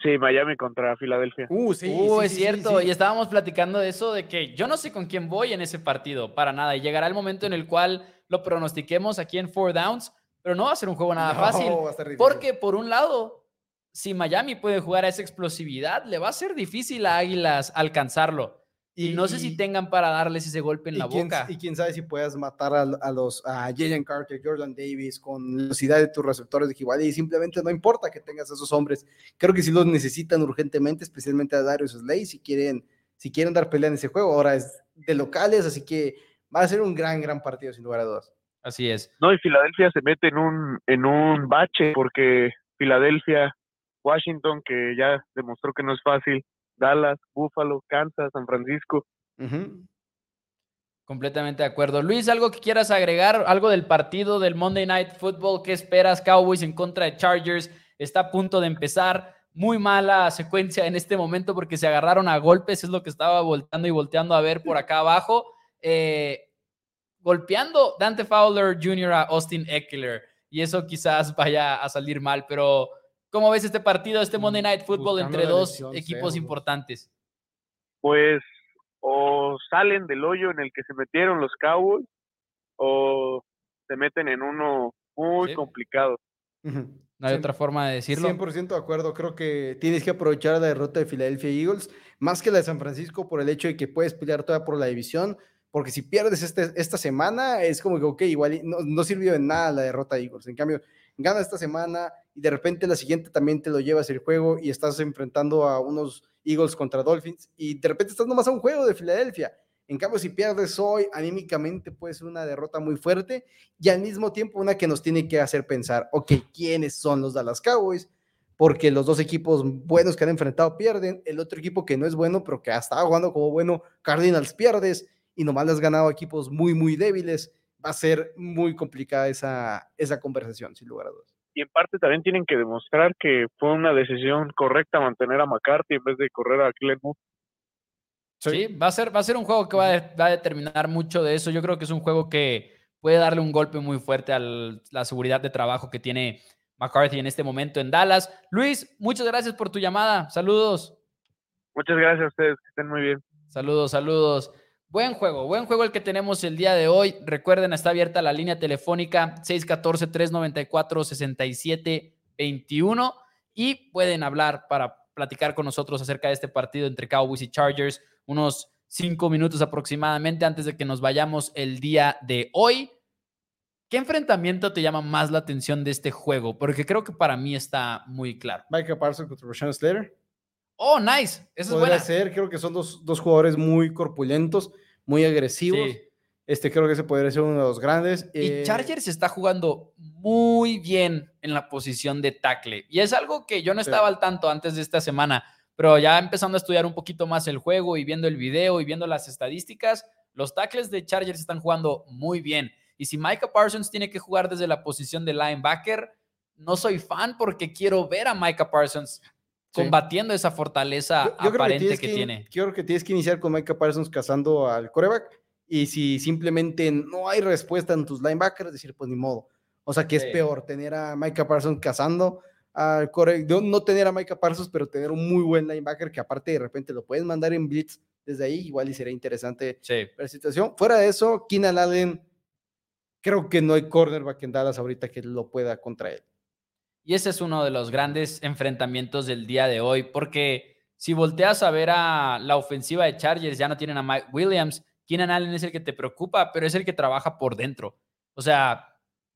Sí, Miami contra Filadelfia. Uh, sí. Uh, es cierto. y estábamos platicando de eso, de que yo no sé con quién voy en ese partido, para nada. Y llegará el momento en el cual lo pronostiquemos aquí en Four Downs, pero no va a ser un juego nada fácil. Porque, por un lado, si Miami puede jugar a esa explosividad, le va a ser difícil a Águilas alcanzarlo. Y, no sé si tengan para darles ese golpe en la boca. Y quién sabe si puedas matar a, los a Jalen Carter, Jordan Davis con la velocidad de tus receptores de Jibali. Y simplemente no importa que tengas a esos hombres. Creo que si los necesitan urgentemente, especialmente a Darius Slay, si quieren, si quieren dar pelea en ese juego. Ahora es de locales, así que va a ser un gran, gran partido, sin lugar a dudas. Así es. No, y Filadelfia se mete en un, en un bache porque Filadelfia, Washington, que ya demostró que no es fácil, Dallas, Buffalo, Kansas, San Francisco. Completamente de acuerdo. Luis, ¿algo que quieras agregar? ¿Algo del partido del Monday Night Football? ¿Qué esperas? Cowboys en contra de Chargers. Está a punto de empezar. Muy mala secuencia en este momento porque se agarraron a golpes. Es lo que estaba volteando y volteando a ver por acá abajo. Eh, golpeando Dante Fowler Jr. a Austin Eckler. Y eso quizás vaya a salir mal, pero ¿Cómo ves este partido, este Monday Night Football entre dos equipos importantes? Pues o salen del hoyo en el que se metieron los Cowboys o se meten en uno muy complicado. No hay otra forma de decirlo. 100% de acuerdo. Creo que tienes que aprovechar la derrota de Philadelphia Eagles más que la de San Francisco por el hecho de que puedes pelear todavía por la división. Porque si pierdes este, esta semana, es como que, ok, igual no, no sirvió de nada la derrota de Eagles. En cambio, gana esta semana y de repente la siguiente también te lo llevas el juego y estás enfrentando a unos Eagles contra Dolphins y de repente estás nomás a un juego de Filadelfia. En cambio, si pierdes hoy, anímicamente puede ser una derrota muy fuerte y al mismo tiempo una que nos tiene que hacer pensar, ok, ¿quiénes son los Dallas Cowboys? Porque los dos equipos buenos que han enfrentado pierden, el otro equipo que no es bueno, pero que ha estado jugando como bueno, Cardinals pierdes y nomás le has ganado equipos muy, muy débiles va a ser muy complicada esa, esa conversación, sin lugar a dudas. Y en parte también tienen que demostrar que fue una decisión correcta mantener a McCarthy en vez de correr a Glenn Sí, va, a ser, va a ser un juego que va a, va a, determinar mucho de eso. Yo creo que es un juego que puede darle un golpe muy fuerte a la seguridad de trabajo que tiene McCarthy en este momento en Dallas. Luis, muchas gracias por tu llamada. Saludos. Muchas gracias a ustedes, que estén muy bien. Saludos, saludos. Buen juego, buen juego el que tenemos el día de hoy. Recuerden, está abierta la línea telefónica 614-394-6721 y pueden hablar para platicar con nosotros acerca de este partido entre Cowboys y Chargers unos cinco minutos aproximadamente antes de que nos vayamos el día de hoy. ¿Qué enfrentamiento te llama más la atención de este juego? Porque creo que para mí está muy claro. Micah Parsons contra Rashawn Slater. Oh, nice. Eso es buena. ser, creo que son dos, dos, jugadores muy corpulentos, muy agresivos. Este creo que ese podría ser uno de los grandes. Y eh, Chargers está jugando muy bien en la posición de tackle. Y es algo que yo no estaba al tanto antes de esta semana, pero ya empezando a estudiar un poquito más el juego y viendo el video y viendo las estadísticas, los tackles de Chargers están jugando muy bien. Y si Micah Parsons tiene que jugar desde la posición de linebacker, no soy fan porque quiero ver a Micah Parsons combatiendo esa fortaleza aparente que, tiene. Creo que tienes que iniciar con Micah Parsons cazando al coreback y si simplemente no hay respuesta en tus linebackers, decir, pues ni modo. O sea, que es peor tener a Micah Parsons cazando al coreback, no tener a Micah Parsons, pero tener un muy buen linebacker que aparte de repente lo puedes mandar en blitz desde ahí, igual y sería interesante la situación. Fuera de eso, Keenan Allen, creo que no hay cornerback en Dallas ahorita que lo pueda contra él. Y ese es uno de los grandes enfrentamientos del día de hoy, porque si volteas a ver a la ofensiva de Chargers, ya no tienen a Mike Williams. Keenan Allen es el que te preocupa, pero es el que trabaja por dentro. O sea,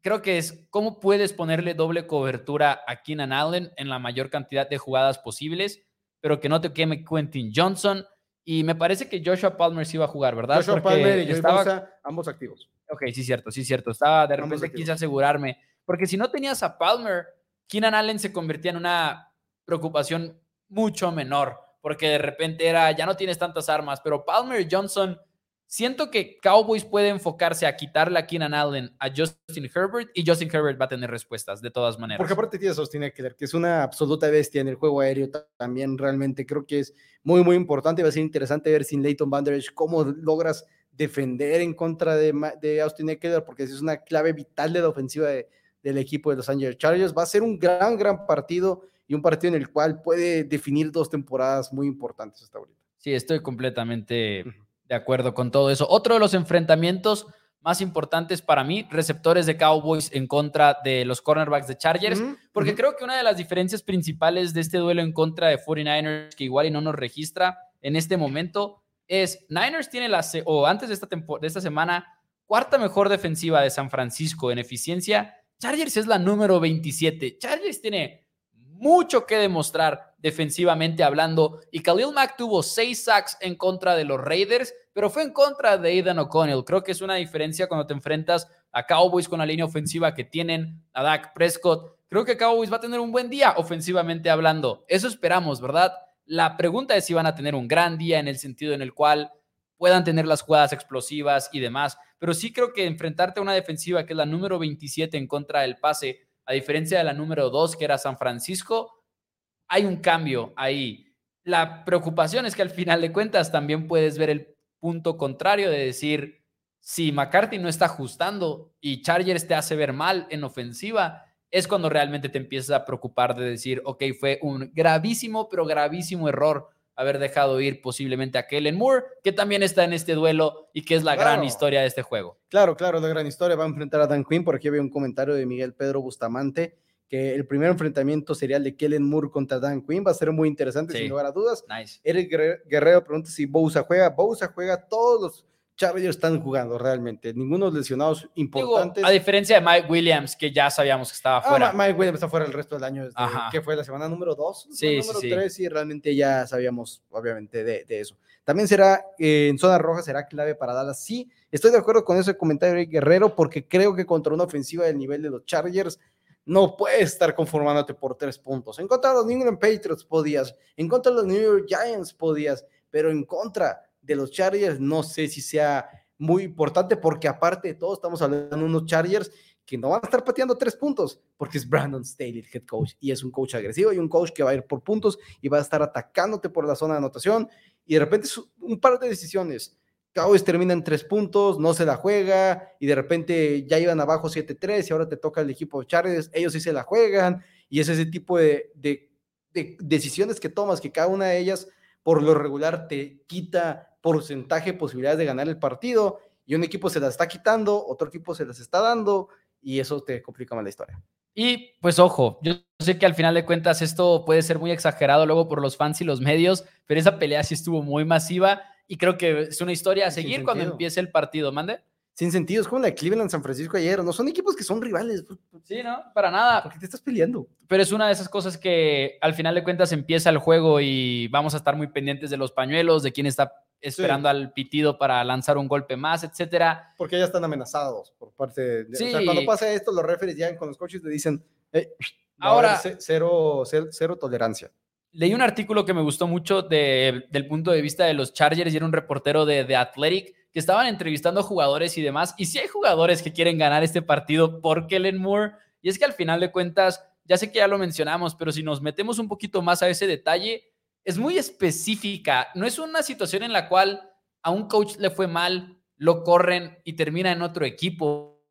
creo que es cómo puedes ponerle doble cobertura a Keenan Allen en la mayor cantidad de jugadas posibles, pero que no te queme Quentin Johnson. Y me parece que Joshua Palmer sí iba a jugar, ¿verdad? Joshua Palmer y estaba... ambos activos. Ok, sí, cierto, sí, cierto. Estaba de repente quise asegurarme. Porque si no tenías a Palmer, Keenan Allen se convertía en una preocupación mucho menor, porque de repente era, ya no tienes tantas armas, pero Palmer Johnson, siento que Cowboys puede enfocarse a quitarle a Keenan Allen a Justin Herbert y Justin Herbert va a tener respuestas de todas maneras. Porque aparte tienes a Austin Eckler, que es una absoluta bestia en el juego aéreo también realmente creo que es muy muy importante, va a ser interesante ver sin Leighton Van cómo logras defender en contra de, Austin Eckler, porque es una clave vital de la ofensiva de- del equipo de Los Angeles Chargers. Va a ser un gran, gran partido y un partido en el cual puede definir dos temporadas muy importantes hasta ahorita. Sí, estoy completamente de acuerdo con todo eso. Otro de los enfrentamientos más importantes para mí, receptores de Cowboys en contra de los cornerbacks de Chargers, porque creo que una de las diferencias principales de este duelo en contra de 49ers, que igual y no nos registra en este momento, es Niners tiene la, o antes de esta, de esta semana, cuarta mejor defensiva de San Francisco en eficiencia. Chargers es la número 27. Chargers tiene mucho que demostrar defensivamente hablando. Y Khalil Mack tuvo seis sacks en contra de los Raiders, pero fue en contra de Aidan O'Connell. Creo que es una diferencia cuando te enfrentas a Cowboys con la línea ofensiva que tienen, a Dak Prescott. Creo que Cowboys va a tener un buen día ofensivamente hablando. Eso esperamos, ¿verdad? La pregunta es si van a tener un gran día en el sentido en el cual puedan tener las jugadas explosivas y demás. Pero sí creo que enfrentarte a una defensiva que es la número 27 en contra del pase, a diferencia de la número 2 que era San Francisco, hay un cambio ahí. La preocupación es que al final de cuentas también puedes ver el punto contrario de decir, si McCarthy no está ajustando y Chargers te hace ver mal en ofensiva, es cuando realmente te empiezas a preocupar de decir, ok, fue un gravísimo, pero gravísimo error haber dejado ir posiblemente a Kellen Moore, que también está en este duelo y que es la gran historia de este juego. Claro, claro, la gran historia va a enfrentar a Dan Quinn. Por aquí había un comentario de Miguel Pedro Bustamante que el primer enfrentamiento sería el de Kellen Moore contra Dan Quinn. Va a ser muy interesante, Sí. sin lugar a dudas. Nice. Eric Guerre- Guerrero pregunta si Bousa juega. Bousa juega, todos los Chargers están jugando realmente. Ninguno de los lesionados Digo, importantes. a diferencia de Mike Williams, que ya sabíamos que estaba Ah, fuera. Ma- Mike Williams está fuera el resto del año, Ajá. que fue la semana número 2, Sí, número sí, sí. 3, y realmente ya sabíamos, obviamente, de, de eso. También será, eh, en zona roja, será clave para Dallas. Sí, estoy de acuerdo con ese comentario de Guerrero, porque creo que contra una ofensiva del nivel de los Chargers, no puedes estar conformándote por tres puntos. En contra de los New England Patriots podías, en contra de los New York Giants podías, pero en contra de los Chargers no sé si sea muy importante, porque aparte de todo, estamos hablando de unos Chargers que no van a estar pateando tres puntos, porque es Brandon Staley el head coach, y es un coach agresivo y un coach que va a ir por puntos y va a estar atacándote por la zona de anotación, y de repente un par de decisiones. Cowboys termina en tres puntos, no se la juega, y de repente ya iban abajo 7-3 y ahora te toca el equipo de Chargers, ellos sí se la juegan, y es ese tipo de decisiones que tomas, que cada una de ellas por lo regular te quita porcentaje de posibilidades de ganar el partido, y un equipo se las está quitando, otro equipo se las está dando, y eso te complica más la historia. Y pues ojo, yo sé que al final de cuentas esto puede ser muy exagerado luego por los fans y los medios, pero esa pelea sí estuvo muy masiva y creo que es una historia a seguir cuando empiece el partido, mande. Sin sentido, es como la de Cleveland San Francisco ayer, no son equipos que son rivales, ¿por Sí, ¿no? Para nada. qué te estás peleando? Pero es una de esas cosas que al final de cuentas empieza el juego y vamos a estar muy pendientes de los pañuelos, de quién está esperando al pitido para lanzar un golpe más, etcétera. Porque ya están amenazados por parte de... o sea, Sí. cuando pasa esto, los referees llegan con los coaches y le dicen, "Eh, va a Ahora- cero, cero, cero tolerancia. Leí un artículo que me gustó mucho de- del punto de vista de los Chargers y era un reportero de, de Athletic que estaban entrevistando jugadores y demás. Y sí hay jugadores que quieren ganar este partido por Kellen Moore. Y es que al final de cuentas, ya sé que ya lo mencionamos, pero si nos metemos un poquito más a ese detalle, es muy específica. No es una situación en la cual a un coach le fue mal, lo corren y termina en otro equipo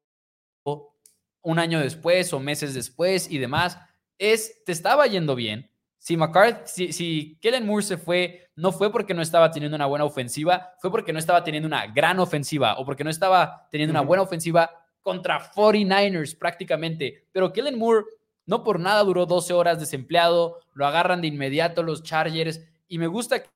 un año después o meses después y demás. Es, te estaba yendo bien. Si McCarthy, si, si Kellen Moore se fue, no fue porque no estaba teniendo una buena ofensiva, fue porque no estaba teniendo una gran ofensiva o porque no estaba teniendo una buena ofensiva contra 49ers prácticamente. Pero Kellen Moore no por nada duró 12 horas desempleado, lo agarran de inmediato los Chargers y me gusta que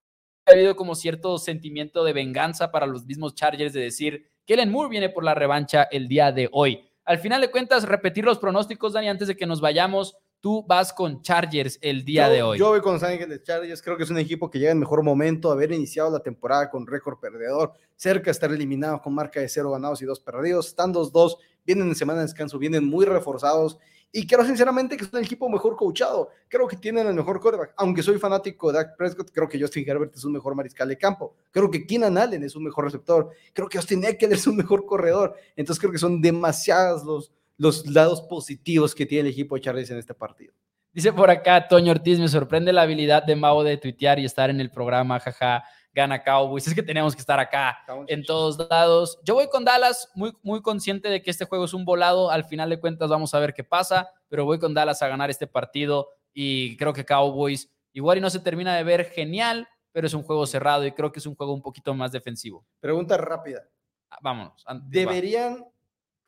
ha habido como cierto sentimiento de venganza para los mismos Chargers de decir, Kellen Moore viene por la revancha el día de hoy. Al final de cuentas, repetir los pronósticos, Dani, antes de que nos vayamos, tú vas con Chargers el día yo, de hoy. Yo voy con Los Ángeles Chargers, creo que es un equipo que llega en mejor momento, haber iniciado la temporada con récord perdedor, cerca de estar eliminado con marca de cero ganados y dos perdidos, están 2-2, vienen en semana de descanso, vienen muy reforzados y creo sinceramente que es un equipo mejor coachado, creo que tienen el mejor quarterback, aunque soy fanático de Dak Prescott, creo que Justin Herbert es un mejor mariscal de campo, creo que Keenan Allen es un mejor receptor, creo que Austin Eckler es un mejor corredor, entonces creo que son demasiados los, los lados positivos que tiene el equipo de Chargers en este partido. Dice por acá Toño Ortiz, me sorprende la habilidad de Mao de tuitear y estar en el programa, jaja. gana Cowboys. Es que tenemos que estar acá Estamos- en todos lados. Yo voy con Dallas, muy, muy consciente de que este juego es un volado. Al final de cuentas, vamos a ver qué pasa, pero voy con Dallas a ganar este partido y creo que Cowboys igual y no se termina de ver genial, pero es un juego cerrado y creo que es un juego un poquito más defensivo. Pregunta rápida. Ah, Vámonos. an- va.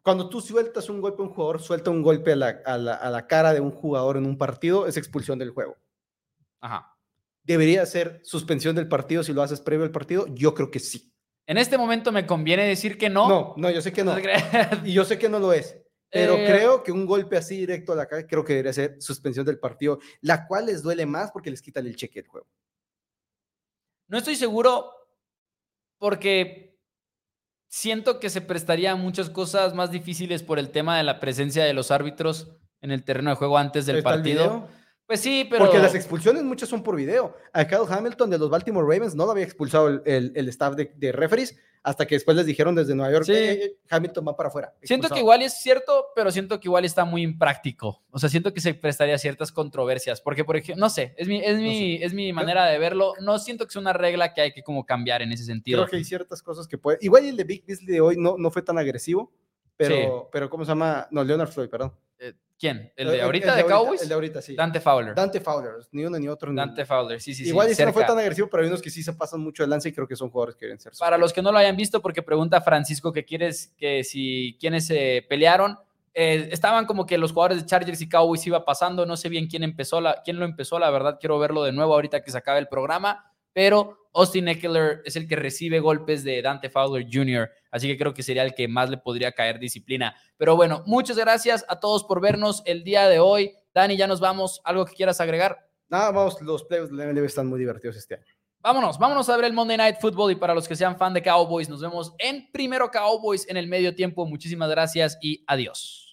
Cuando tú sueltas un golpe a un jugador, suelta un golpe a la, a la- a la cara de un jugador en un partido, es expulsión del juego. Ajá. ¿Debería ser suspensión del partido si lo haces previo al partido? Yo creo que sí. En este momento me conviene decir que no. No, no, yo sé que no. Y yo sé que no lo es. Pero Eh, creo que un golpe así directo a la cara, creo que debería ser suspensión del partido, la cual les duele más porque les quitan el cheque del juego. No estoy seguro porque siento que se prestaría a muchas cosas más difíciles por el tema de la presencia de los árbitros en el terreno de juego antes del ¿Está el partido. Pues sí, pero Porque las expulsiones muchas son por video. A Kyle Hamilton de los Baltimore Ravens no lo había expulsado el, el- el staff de, de referees hasta que después les dijeron desde Nueva York Sí. "Eh, eh, Hamilton va para afuera. siento que expulsado". igual es cierto, pero siento que igual está muy impráctico. O sea, siento que se prestaría a ciertas controversias, porque por ejemplo, no sé, es mi, es mi, es mi manera de verlo. No siento que sea una regla que hay que como cambiar en ese sentido. Creo que hay ciertas cosas que puede. Igual el de Big Beasley de hoy no, no fue tan agresivo, pero, pero ¿cómo se llama? No, Leonard Floyd, perdón. Eh, ¿Quién? ¿El Eh, de ahorita de Cowboys? El de ahorita, sí. Dante Fowler. Dante Fowler, ni uno ni otro. ni- Dante Fowler, sí, sí, sí. Igual sí no fue tan agresivo, pero hay unos que sí se pasan mucho de lanza y creo que son jugadores que deben ser. Para los que no lo hayan visto, porque pregunta Francisco que quieres que si quiénes se pelearon, eh, estaban como que los jugadores de Chargers y Cowboys iba pasando, no sé bien quién empezó la, quién lo empezó, la verdad quiero verlo de nuevo ahorita que se acabe el programa, pero Austin Eckler es el que recibe golpes de Dante Fowler Jr., así que creo que sería el que más le podría caer disciplina. Pero bueno, muchas gracias a todos por vernos el día de hoy. Dani, ya nos vamos. ¿Algo que quieras agregar? Nada, vamos, los playoffs de la MLB están muy divertidos este año. Vámonos, vámonos a ver el Monday Night Football y para los que sean fan de Cowboys, nos vemos en primero Cowboys en el medio tiempo. Muchísimas gracias y adiós.